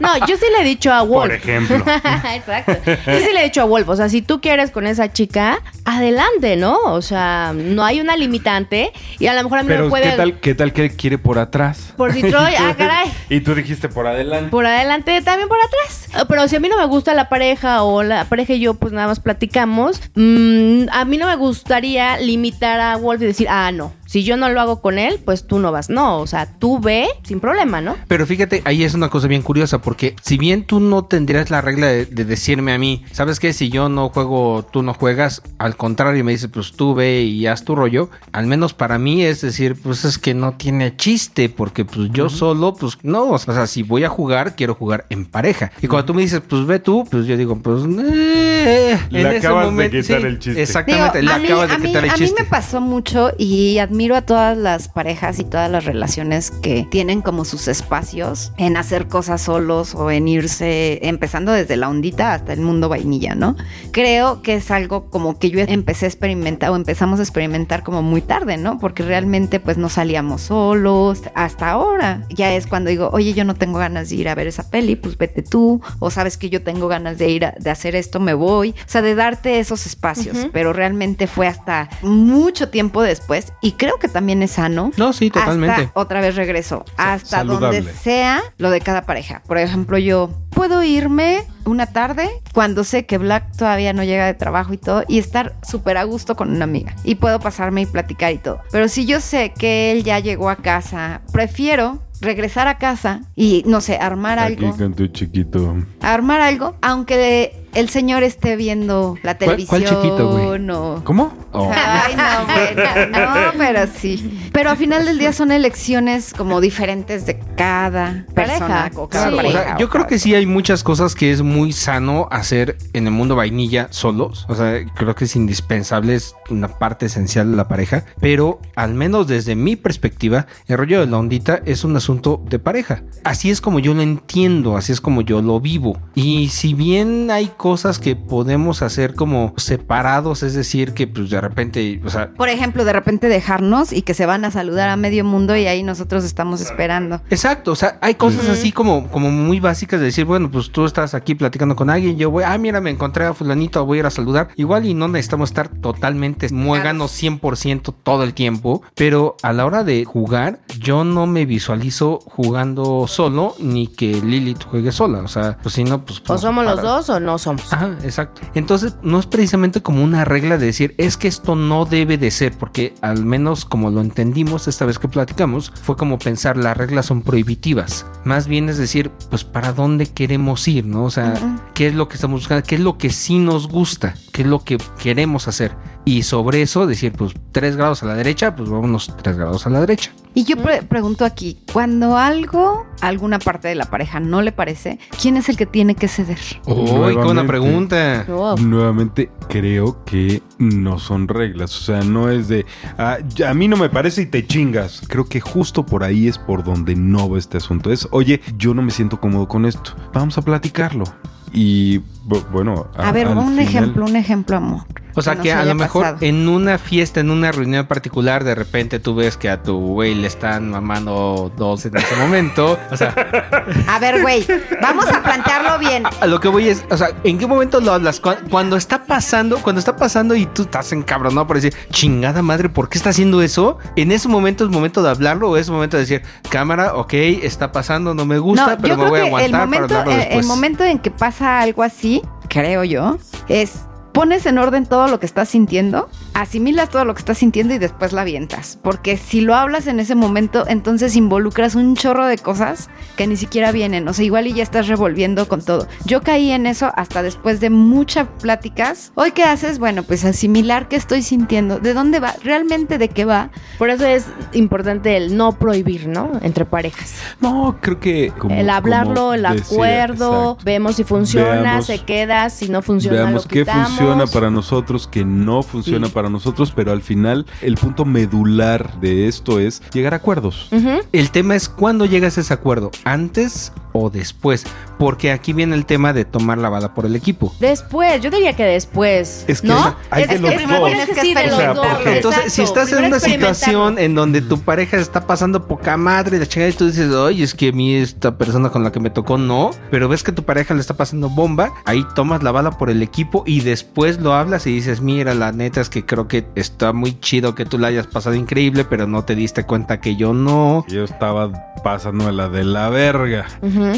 No, yo sí le he dicho a Wolf. por ejemplo. Exacto. Yo sí le he dicho a Wolf, o sea, si tú quieres con esa chica, adelante, ¿no? O sea, no hay una limitante y a lo mejor a mí Pero me puede... ¿qué tal, ¿qué tal que quiere por atrás? Por Detroit, ah, caray. Y tú dijiste por adelante. Por adelante, también por atrás. Ah, Pero si a mí no me gusta la pareja o la pareja y yo pues nada más platicamos, mm, a mí no me gustaría limitar a Wolf y decir, ah, no, si yo no lo hago con él, pues tú no vas. No, o sea, tú ve sin problema, ¿no? Pero fíjate, ahí es una cosa bien curiosa, porque si bien tú no tendrías la regla de, de decirme a mí, ¿sabes qué? Si yo no juego, tú no juegas, al contrario, me dices, pues tú ve y haz tu rollo, al menos para mí es decir, pues es que no tiene chiste, porque pues yo solo, pues no, o sea, si voy a jugar, quiero jugar en pareja. Y cuando tú me dices, pues ve tú, pues yo digo, pues... eh, Le acabas de quitar el chiste. Exactamente, Digo, le a mí, acabas de mí- quitar el a mí chiste. me pasó mucho y admiro a todas las parejas y todas las relaciones que tienen como sus espacios en hacer cosas solos o en irse, empezando desde la ondita hasta el mundo vainilla, ¿no? Creo que es algo como que yo empecé a experimentar o empezamos a experimentar como muy tarde, ¿no? Porque realmente pues no salíamos solos hasta ahora. Ya es cuando digo, oye, yo no tengo ganas de ir a ver esa peli, pues vete tú. O sabes que yo tengo ganas de ir a, de hacer esto, me voy. O sea, de darte esos espacios. Ujú. Pero realmente fue hasta mucho tiempo después. Y creo que también es sano. No, sí, totalmente. Hasta, otra vez regreso. Hasta saludable. donde sea lo de cada pareja. Por ejemplo, yo puedo irme una tarde cuando sé que Black todavía no llega de trabajo y todo y estar súper a gusto con una amiga. Y puedo pasarme y platicar y todo. Pero si yo sé que él ya llegó a casa, prefiero regresar a casa y no sé, armar Aquí algo. con tu chiquito. Armar algo, aunque el señor esté viendo la ¿Cuál- televisión cuál chiquito, güey? ¿Cómo? Oh. Ay, no, bueno, no, pero sí. Pero al final del día son elecciones como diferentes de cada Pareja. o cada Sí. O pareja. o yo creo cada- que sí hay muchas cosas que es muy sano hacer en el mundo vainilla solos. O sea, creo que es indispensable, es una parte esencial de la pareja. Pero al menos desde mi perspectiva, el rollo de la ondita es un asunto de pareja. Así es como yo lo entiendo, así es como yo lo vivo. Y si bien hay cosas que podemos hacer como separados, es decir, que pues de repente, o sea, Por ejemplo, de repente dejarnos y que se van a saludar a medio mundo y ahí nosotros estamos esperando. Exacto, o sea, hay cosas así como, como muy básicas de decir, bueno, pues tú estás aquí platicando con alguien, yo voy, ah, mira, me encontré a fulanito, voy a ir a saludar. Igual y no necesitamos estar totalmente muéganos 100% todo el tiempo, pero a la hora de jugar, yo no me visualizo jugando solo ni que Lilith juegue sola, o sea, pues si no, pues... O somos los dos o no somos. Ajá, exacto. Entonces, no es precisamente como una regla de decir, es que esto no debe de ser, porque al menos como lo entendimos esta vez que platicamos, fue como pensar, las reglas son prohibitivas. Más bien es decir, pues para dónde queremos ir, ¿no? O sea, qué es lo que estamos buscando, qué es lo que sí nos gusta, qué es lo que queremos hacer. Y sobre eso decir, pues tres grados a la derecha, pues vámonos tres grados a la derecha. Y yo pre- pregunto aquí, cuando algo, a alguna parte de la pareja no le parece, ¿quién es el que tiene que ceder? Uy, qué buena pregunta. Wow. Nuevamente creo que no son reglas, o sea, no es de "Ah, a mí no me parece y te chingas. Creo que justo por ahí es por donde no va este asunto. Es, oye, yo no me siento cómodo con esto. Vamos a platicarlo. Y bu- bueno, A, ver, un final- ejemplo, un ejemplo, amor. O sea que a lo mejor pasado. en una fiesta, en una reunión particular, de repente tú ves que a tu güey le están mamando dos en ese momento. O sea, A ver, güey, vamos a plantearlo bien. a lo que voy es, o sea, ¿en qué momento lo hablas? Cu- Cuando está pasando, cuando está pasando y tú estás encabronado por decir, chingada madre, ¿por qué está haciendo eso? ¿En ese momento es momento de hablarlo o es momento de decir, cámara, ok, está pasando, no me gusta, no, pero me voy a que el aguantar momento, para hablarlo el- después? el momento en que pasa algo así, creo yo, es pones en orden todo lo que estás sintiendo asimilas todo lo que estás sintiendo y después la avientas. Porque si lo hablas en ese momento, entonces involucras un chorro de cosas que ni siquiera vienen. O sea, igual y ya estás revolviendo con todo. Yo caí en eso hasta después de muchas pláticas. Hoy, ¿qué haces? Bueno, pues asimilar qué estoy sintiendo, de dónde va, realmente de qué va. Por eso es importante el no prohibir, ¿no? Entre parejas. No, creo que como- el hablarlo, como el decía, acuerdo, exacto. vemos si funciona, Veamos- se queda, si no funciona, Veamos lo qué funciona para nosotros, qué no funciona Sí. para nosotros, pero al final el punto medular de esto es llegar a acuerdos. Ujú. El tema es cuándo llegas a ese acuerdo, antes o después, porque aquí viene el tema de tomar la bala por el equipo. Después, yo diría que después. Es que, ¿no? o hay es de que los primero dos. tienes que O sí, de sea, los dos. porque- Entonces, Exacto. si estás en Primero una experimentarlo. situación en donde tu pareja está pasando poca madre, la chingada, y tú dices, oye, es que a mí esta persona con la que me tocó no, pero ves que tu pareja le está pasando bomba, ahí tomas la bala por el equipo y después lo hablas y dices, mira, la neta es que creo que está muy chido que tú la hayas pasado increíble, pero no te diste cuenta que yo no. Yo estaba pasando la de la verga.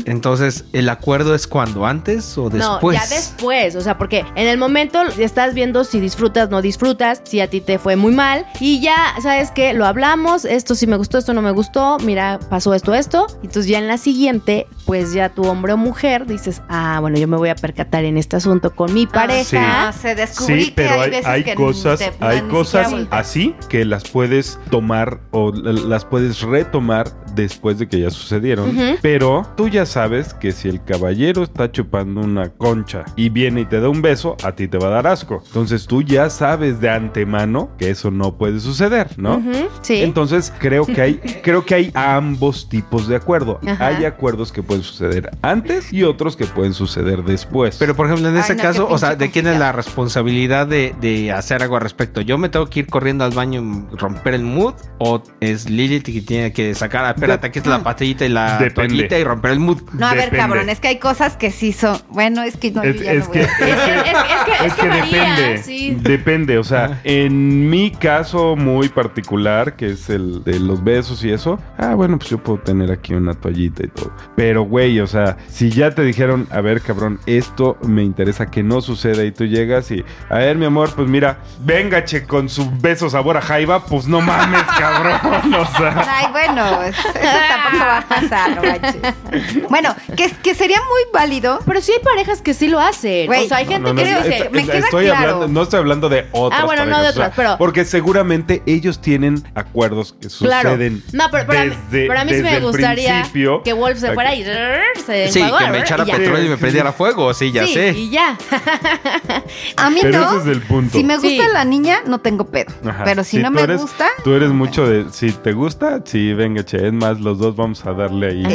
Entonces, ¿el acuerdo es cuando? ¿Antes o después? No, ya después, o sea, porque en el momento estás viendo si disfrutas, no disfrutas, si a ti te fue muy mal y ya, ¿sabes qué? Lo hablamos, esto sí me gustó, esto no me gustó, mira, pasó esto, esto, y entonces ya en la siguiente, pues ya tu hombre o mujer dices, ah, bueno, yo me voy a percatar en este asunto con mi pareja. Ah, se descubrí Sí, que pero hay, hay, veces hay que cosas, hay cosas así que las puedes tomar o las puedes retomar después de que ya sucedieron. Pero tú ya sabes que si el caballero está chupando una concha y viene y te da un beso, a ti te va a dar asco. Entonces tú ya sabes de antemano que eso no puede suceder, ¿no? Sí. Entonces creo que hay, creo que hay ambos tipos de acuerdo. Hay acuerdos que pueden suceder antes y otros que pueden suceder después. Pero por ejemplo, en Ay, ese no, caso, o sea, ¿de quién es la responsabilidad de, de hacer algo al respecto? ¿Yo me tengo que ir corriendo al baño y romper el mood? ¿O es Lilith que tiene que sacar, espérate, aquí está la pastillita y la Depende. toallita y romper el mood? No, a ver, Depende. cabrón, es que hay cosas que sí son. Bueno, es que no, Es, es no que, es que, Es que- es que- es es que que varía, depende. sí. Depende, o sea, en mi caso muy particular, que es el de los besos y eso, ah, bueno, pues yo puedo tener aquí una toallita y todo. Pero, güey, o sea, si ya te dijeron, a ver, cabrón, esto me interesa que no suceda y tú llegas y, a ver, mi amor, pues mira, venga, che, con su beso sabor a jaiba, pues no mames, cabrón, o sea. Ay, bueno, eso tampoco va a pasar, no manches. Bueno, que, que sería muy válido. Pero sí hay parejas que sí lo hacen. Güey, o sea, hay No, gente no, que dice, est- me est- queda estoy claro. hablando, no estoy hablando de otras Ah, bueno, no de parejas, o sea, otras, pero- porque seguramente ellos tienen acuerdos que Claro. suceden No, pero para, mí- desde, para mí sí me gustaría que Wolf se a fuera y se Sí, que me echara y petróleo y me prendiera fuego, sí, ya Sí, sé. Y ya. A mí Pero no. ese es el punto. Si me gusta Sí. la niña, no tengo pedo. Ajá. Pero si, no me eres- gusta. Tú eres mucho de, si te gusta, sí, venga, che, es más, los dos vamos a darle ahí. O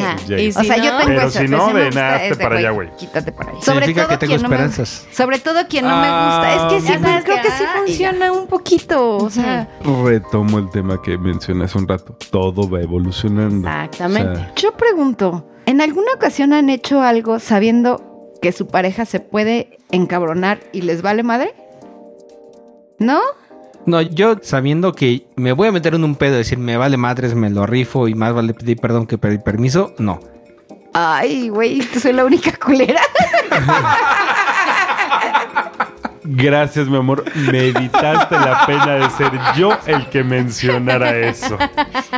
sea, no- yo tengo Pero eso. si no, de nada, hazte es de, para allá, güey. Quítate para allá. Significa que tengo quien no me- esperanzas. sobre todo quien no me gusta. Es que sí, sabes creo que, que sí ah, funciona un poquito. O sea, Retomo el tema que mencioné hace un rato. Todo va evolucionando. Exactamente. O sea, yo pregunto, ¿en alguna ocasión han hecho algo sabiendo que su pareja se puede encabronar y les vale madre? ¿No? No, yo sabiendo que me voy a meter en un pedo, decir, me vale madres, me lo rifo y más vale pedir perdón que pedir permiso, no. Ay, güey, soy la única culera. Gracias, mi amor. Me evitaste la pena de ser yo el que mencionara eso.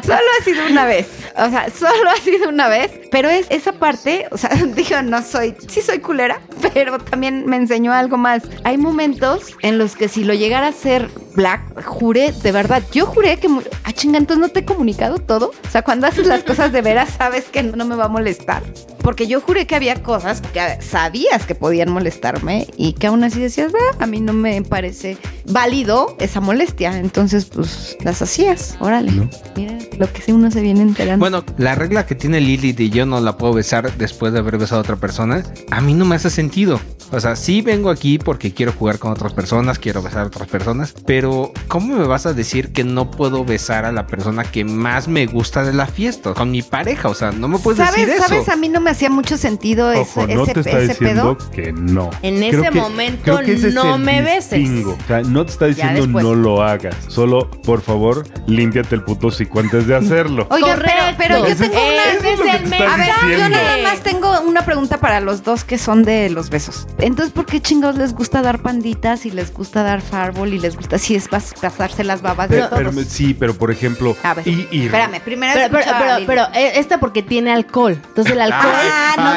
Solo ha sido una vez. O sea, solo ha sido una vez. Pero es esa parte, o sea, digo, no soy, sí soy culera, pero también me enseñó algo más. Hay momentos en los que si lo llegara a ser Black, juré, de verdad, yo juré que, ah, chinga, entonces no te he comunicado todo. O sea, cuando haces las cosas de veras, sabes que no me va a molestar. Porque yo juré que había cosas que sabías que podían molestarme y que aún así decías, "Ah, a mí no me parece válido esa molestia. Entonces, pues las hacías. Órale. ¿No? Mira lo que sí uno se viene enterando. Bueno, la regla que tiene Lilith y yo no la puedo besar después de haber besado a otra persona, a mí no me hace sentido. O sea, sí vengo aquí porque quiero jugar con otras personas, quiero besar a otras personas, pero ¿cómo me vas a decir que no puedo besar a la persona que más me gusta de la fiesta? Con mi pareja, o sea, no me puedes ¿Sabes, decir eso. ¿Sabes? A mí no me hacía mucho sentido ese, Ojo, no ese, te está ese diciendo pedo. que no. En Creo ese que- momento creo que ese es no el me beses. O sea, no te está diciendo no lo hagas. Solo, por favor, límpiate el puto cico antes de hacerlo. Oigan, pero, pero yo tengo una... Es lo es que el A ver, yo nada más tengo una pregunta para los dos que son de los besos. Entonces, ¿por qué chingados les gusta dar panditas y les gusta dar farbol y les gusta es pas- pasarse las babas de Pero- pero- todos? sí, pero por ejemplo, A ver, y, y- espérame, primero Pero, pero, pero, pero, eh, esta porque tiene alcohol. Entonces el alcohol. Ah, no, no,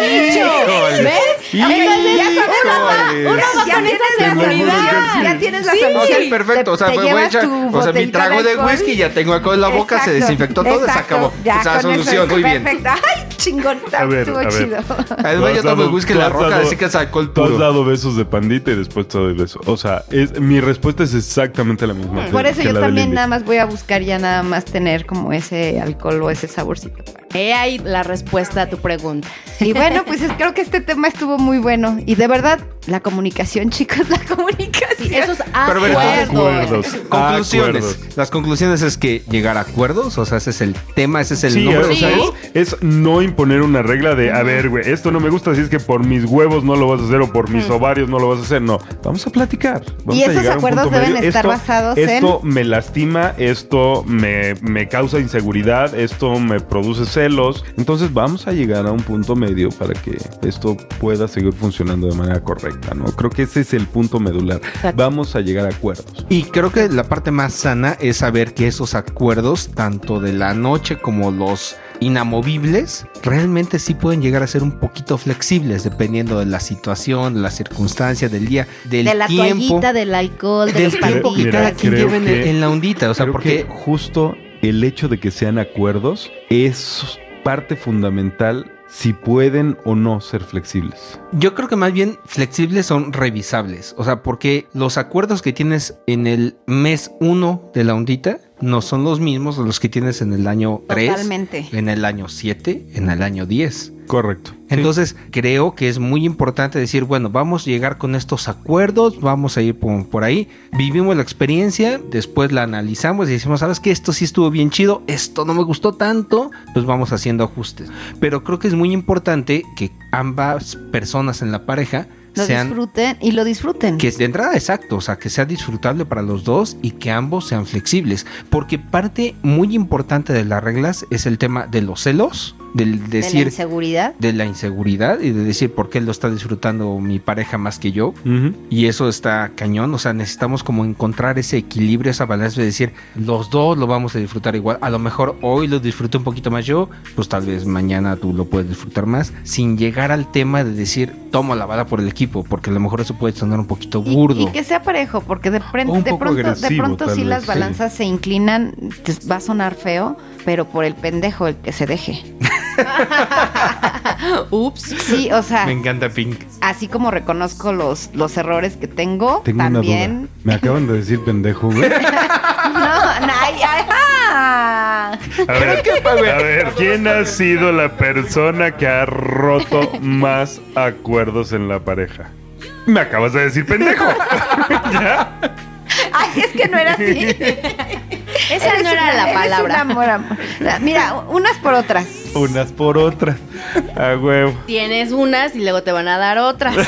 ay, dicho. ¿Ves? Híjole. ya sabes, uno va Ya con tienes esa la seguridad. solución, Ya tienes la Sí. solución. Ok, perfecto. O sea, Te- te voy a echar- o sea, mi trago de alcohol. whisky, ya tengo alcohol en la boca, se Exacto, desinfectó todo, se acabó. Ya, Esa con solución, muy bien. Perfecto. Ay, chingón, estuvo chido. Además, has tomo dado- whisky en la roca, así que es alcohol Tú has puro. dado besos de pandita y después te doy beso. O sea, es, mi respuesta es exactamente la misma. que- Por eso que yo también nada más voy a buscar ya nada más tener como ese alcohol o ese saborcito. He ahí la respuesta a tu pregunta. Y bueno, pues es- creo que este tema estuvo muy bueno. Y de verdad, la comunicación, chicos, la comunicación. Esos ver, entonces, acuerdos. Acuerdos. Conclusiones. Acuerdos. Las conclusiones es que llegar a acuerdos, o sea, ese es el tema, ese es el Sí, número o sea, uno. es, es no imponer una regla de, a ver, güey, esto no me gusta, así es que por mis huevos no lo vas a hacer o por mis ovarios no lo vas a hacer. No, vamos a platicar. Vamos Y a esos a acuerdos deben medio. estar Esto- basados en- Esto me lastima, esto me, me causa inseguridad, esto me produce celos. Entonces vamos a llegar a un punto medio para que esto pueda seguir funcionando de manera correcta, ¿no? Creo que ese es el punto medular. Exacto. Vamos a llegar a acuerdos. Y creo que la parte más sana es saber que esos acuerdos, tanto de la noche como los inamovibles, realmente sí pueden llegar a ser un poquito flexibles dependiendo de la situación, de la circunstancia, del día, del de la tiempo, toallita, del alcohol, de del los tiempo que Mira, cada quien lleve en, que- en la ondita. O sea, porque que justo el hecho de que sean acuerdos es parte fundamental si pueden o no ser flexibles. Yo creo que más bien flexibles son revisables. O sea, porque los acuerdos que tienes en el mes 1 de la ondita no son los mismos de los que tienes en el año 3, Totalmente. en el año 7, en el año 10. Correcto. Entonces, creo que es muy importante decir, bueno, vamos a llegar con estos acuerdos, vamos a ir por, por ahí, vivimos la experiencia, después la analizamos y decimos, ¿sabes qué? Esto sí estuvo bien chido, esto no me gustó tanto, pues vamos haciendo ajustes. Pero creo que es muy importante que ambas personas en la pareja Lo sean disfruten y lo disfruten. que de entrada exacto, o sea, que sea disfrutable para los dos y que ambos sean flexibles, porque parte muy importante de las reglas es el tema de los celos, del de la decir inseguridad. de la inseguridad y de decir por qué lo está disfrutando mi pareja más que yo. Y eso está cañón, o sea, necesitamos como encontrar ese equilibrio, esa balanza de decir, los dos lo vamos a disfrutar igual. A lo mejor hoy lo disfruto un poquito más yo, pues tal vez mañana tú lo puedes disfrutar más, sin llegar al tema de decir, tomo la bala por el equipo, porque a lo mejor eso puede sonar un poquito burdo. y que sea parejo, porque de, de pronto, de pronto sí vez, las sí. balanzas se inclinan, va a sonar feo, pero por el pendejo el que se deje. Ups. Sí, o sea, Me encanta Pink. así como reconozco los, los errores que tengo, Tengo también. una duda. Me acaban de decir pendejo, güey. No, no, ay, ay, ah. A ver, a ver, ¿quién ha sido la persona que ha roto más acuerdos en la pareja? Me acabas de decir pendejo. ¿Ya? Ay, es que no era así. Esa Eres no era una- la palabra. un amor, amor. Mira, unas por otras. Unas por otras. A huevo. Tienes unas y luego te van a dar otras.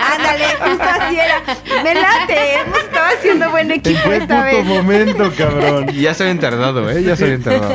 Ándale, justo así era. Me late, hemos estado haciendo buen ¿En equipo qué esta puto vez. momento, cabrón? Y ya se habían tardado, ¿eh? Ya se habían tardado.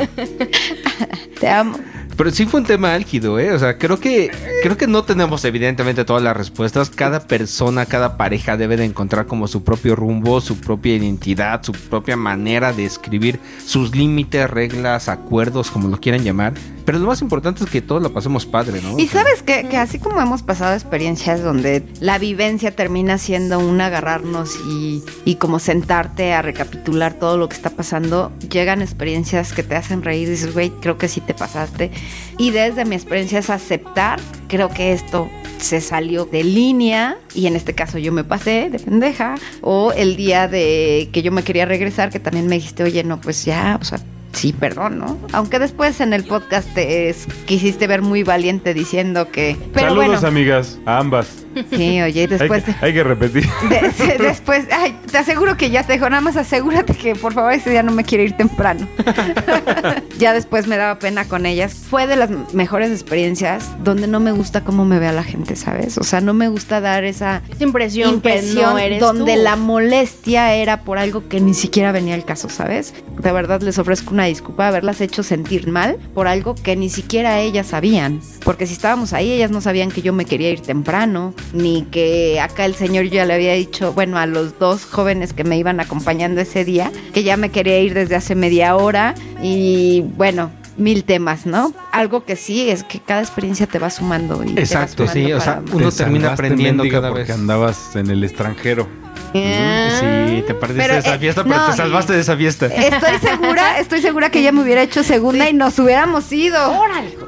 Te amo. Pero sí fue un tema álgido, ¿eh? O sea, creo que, creo que no tenemos evidentemente todas las respuestas. Cada persona, cada pareja debe de encontrar como su propio rumbo, su propia identidad, su propia manera de escribir sus límites, reglas, acuerdos, como lo quieran llamar. Pero lo más importante es que todos la pasemos padre, ¿no? Y O sea, sabes que, que así como hemos pasado experiencias donde la vivencia termina siendo un agarrarnos y, y como sentarte a recapitular todo lo que está pasando, llegan experiencias que te hacen reír y dices, güey, creo que sí te pasaste. Y desde mi experiencia es aceptar, creo que esto se salió de línea y en este caso yo me pasé de pendeja o el día de que yo me quería regresar que también me dijiste, oye, no, pues ya, o sea, Sí, perdón, ¿no? Aunque después en el podcast te es- quisiste ver muy valiente diciendo que... Pero Saludos, bueno, amigas, a ambas. Sí, oye, y Hay, después... que, hay que repetir. de- de- después, ay, te aseguro que ya te dijo, nada más asegúrate que por favor ese día no me quiero ir temprano. ya después me daba pena con ellas. Fue de las mejores experiencias donde no me gusta cómo me vea la gente, ¿sabes? O sea, no me gusta dar esa Esa impresión, impresión que no eres donde tú. la molestia era por algo que ni siquiera venía al caso, ¿sabes? De verdad les ofrezco una disculpa haberlas hecho sentir mal por algo que ni siquiera ellas sabían. Porque si estábamos ahí, ellas no sabían que yo me quería ir temprano, ni que acá el señor ya le había dicho, bueno, a los dos jóvenes que me iban acompañando ese día, que ya me quería ir desde hace media hora y bueno. Mil temas, ¿no? Algo que sí es que cada experiencia te va sumando. Y te va Exacto, sumando sí, o sea, uno Te termina aprendiendo cada porque vez. andabas en el extranjero. Sí, te perdiste Pero, de esa eh, fiesta, pero no. te salvaste de esa fiesta. Estoy segura, estoy segura que ella me hubiera hecho segunda y nos hubiéramos ido.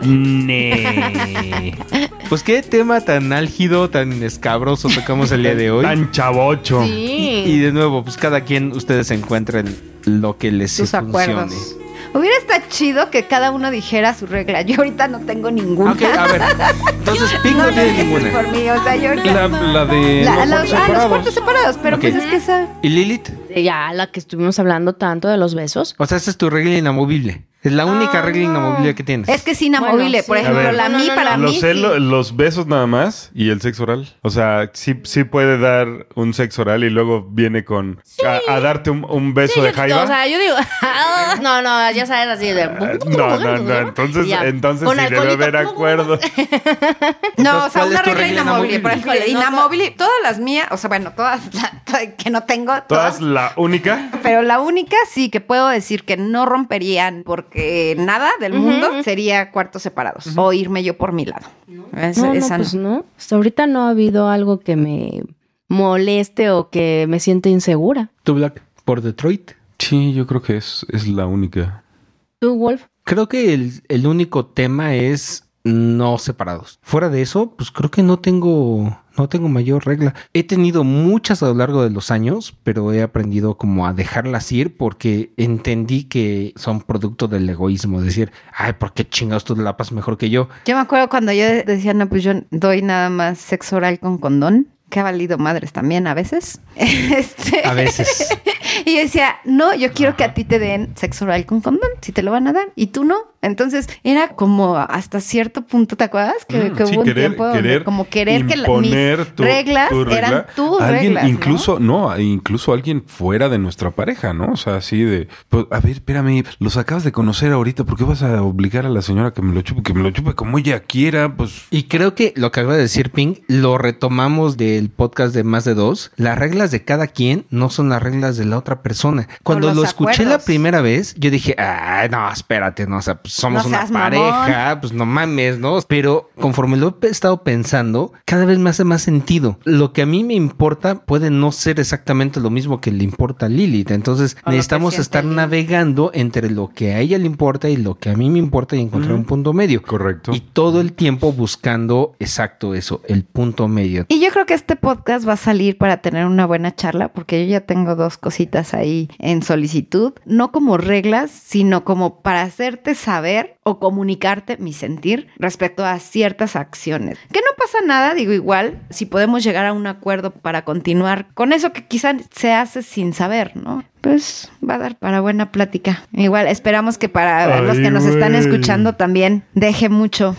Nee. Pues qué tema tan álgido, tan escabroso tocamos el día de hoy. Tan chavocho. Sí. Y de nuevo, pues cada quien ustedes encuentren lo que les Sus funcione. acuerdos. Hubiera estado chido que cada uno dijera su regla. Yo ahorita no tengo ninguna. Ok, a ver. Entonces, Pink no, no, tiene ninguna. por mí, o sea, yo ahorita... La, la de La- los los, ah, los separados. cuartos separados, pero Ok. pues es que esa... ¿Y Lilith? Ya, la que estuvimos hablando tanto de los besos. O sea, esa es tu regla inamovible. Es la única Ah, regla no. inamovible que tienes. Es que es inamovible. Bueno, sí. Por ejemplo, ver. la No, mí no, no, para no. mí Los, celo- sí. los besos nada más y el sexo oral. O sea, sí, sí puede dar un sexo oral y luego viene con a, a darte un, un beso Sí, de jaiba. O sea, yo digo, no, no, ya sabes, así de. Ah, no, no, no. Entonces, Ya. entonces sí debe haber acuerdo. No, o sea, ¿cuál una regla inamovible. Por ejemplo, inamovible, todas las mías, o sea, bueno, todas la- que no tengo, Todas todas, la única. pero la única sí que puedo decir que no romperían porque nada del mundo sería cuartos separados o irme yo por mi lado. Es- No, no, esa no. pues no. Hasta ahorita no ha habido algo que me moleste o que me sienta insegura. Tu Black por Detroit. Sí, yo creo que es, es la única. ¿Tú, Wolf? Creo que el, el único tema es no separados. Fuera de eso, pues creo que no tengo, no tengo mayor regla. He tenido muchas a lo largo de los años, pero he aprendido como a dejarlas ir porque entendí que son producto del egoísmo. Decir, ay, ¿por qué chingados tú la pasas mejor que yo? Yo me acuerdo cuando yo decía, no, pues yo doy nada más sexo oral con condón, que ha valido madres también a veces. Este, A veces. Y yo decía, no, yo quiero que a ti te den sexo oral con condón, si te lo van a dar, y tú no. Entonces era como hasta cierto punto, ¿te acuerdas? Que, que Mm, Sí, hubo un querer- tiempo donde querer como querer que la- mis imponer tu- reglas tu regla. eran tus alguien reglas. incluso no incluso alguien fuera de nuestra pareja no o sea así de pues, a ver espérame los acabas de conocer ahorita ¿por qué vas a obligar a la señora que me lo chupe que me lo chupe como ella quiera pues Y creo que lo que acaba de decir Pink lo retomamos del podcast de más de dos. Las reglas de cada quien no son las reglas de la otra persona. Cuando lo escuché la primera vez, yo dije, ah, no, espérate, no, o sea, pues somos No una mamón. pareja, pues no mames, ¿no? Pero conforme lo he estado pensando, cada vez me hace más sentido. Lo que a mí me importa puede no ser exactamente lo mismo que le importa a Lilith. Entonces necesitamos estar Lilith. navegando entre lo que a ella le importa y lo que a mí me importa y encontrar un punto medio. correcto Y todo el tiempo buscando exacto eso, el punto medio. Y yo creo que este podcast va a salir para tener una buena charla, porque yo ya tengo dos cositas ahí en solicitud, no como reglas, sino como para hacerte saber o comunicarte mi sentir respecto a ciertas acciones. Que no pasa nada, digo igual, si podemos llegar a un acuerdo para continuar con eso que quizás se hace sin saber, ¿no? Pues va a dar para buena plática. Igual esperamos que para Ay, los que nos están escuchando también deje mucho.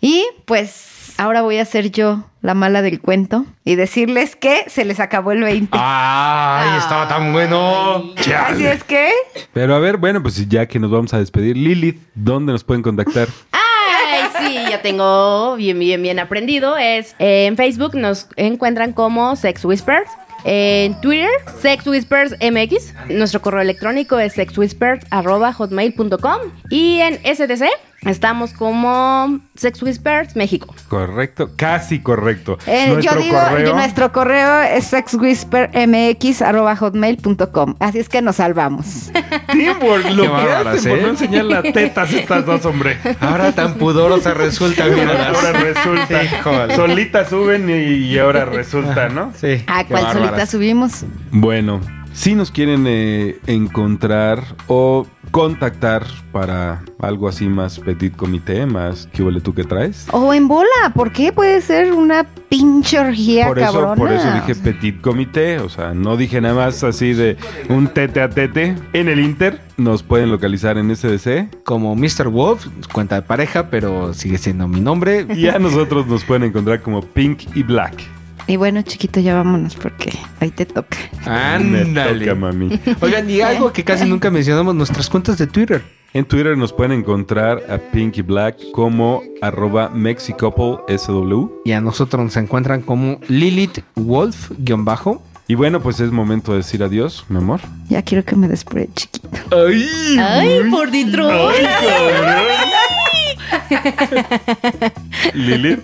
Y pues ahora voy a ser yo la mala del cuento y decirles que se les acabó el 20. ¡Ay, estaba tan bueno! Así es que pero a ver bueno pues ya que nos vamos a despedir Lilith dónde nos pueden contactar Ay, sí, ya tengo bien, bien, bien aprendido. Es eh, en Facebook nos encuentran como Sex Whispers. En Twitter, Sex Whispers MX. Nuestro correo electrónico es sexwhispers.hotmail.com. Y en STC estamos como Sex Whispers México. correcto casi correcto eh, yo nuestro digo, correo nuestro correo es sexwhispermx.hotmail.com. Así es que nos salvamos. Teamwork, lo que hacen por ¿eh? no enseñar las tetas estas dos, hombre. Ahora tan pudorosa resulta, Ahora mira. resulta. Híjole. Solitas suben y, y ahora resulta, ¿no? Sí. ¿A cuál solita subimos? Bueno, Si nos quieren eh, encontrar o contactar para algo así más petit comité, más ¿qué huele tú que traes? O en bola, ¿por qué? Puede ser una pinche orgía por eso, cabrona. por eso dije petit comité, o sea, no dije nada más así de un tete a tete. En el Inter nos pueden localizar en SDC Como Mr. Wolf, cuenta de pareja, pero sigue siendo mi nombre. y a nosotros nos pueden encontrar como Pink y Black. Y bueno, chiquito, ya vámonos porque ahí te toca. Me Ándale. toca, mami. Oigan, y algo que casi nunca mencionamos, nuestras cuentas de Twitter. En Twitter nos pueden encontrar a Pink y Black como arroba MexiCoupleSW. Y a nosotros nos encuentran como Lilith Wolf, guion bajo. Y bueno, pues es momento de decir adiós, mi amor. Ya quiero que me des por el chiquito. ¡Ay! Ay, por Detroit. Lilith.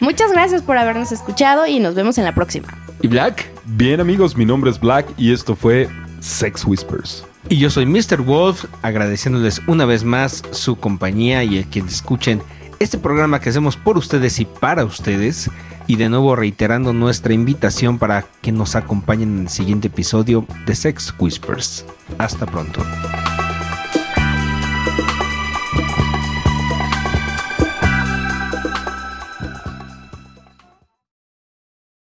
Muchas gracias por habernos escuchado y nos vemos en la próxima. ¿Y Black? Bien amigos, mi nombre es Black y esto fue Sex Whispers. Y yo soy Mr. Wolf, agradeciéndoles una vez más su compañía y el que escuchen este programa que hacemos por ustedes y para ustedes. Y de nuevo reiterando nuestra invitación para que nos acompañen en el siguiente episodio de Sex Whispers. Hasta pronto.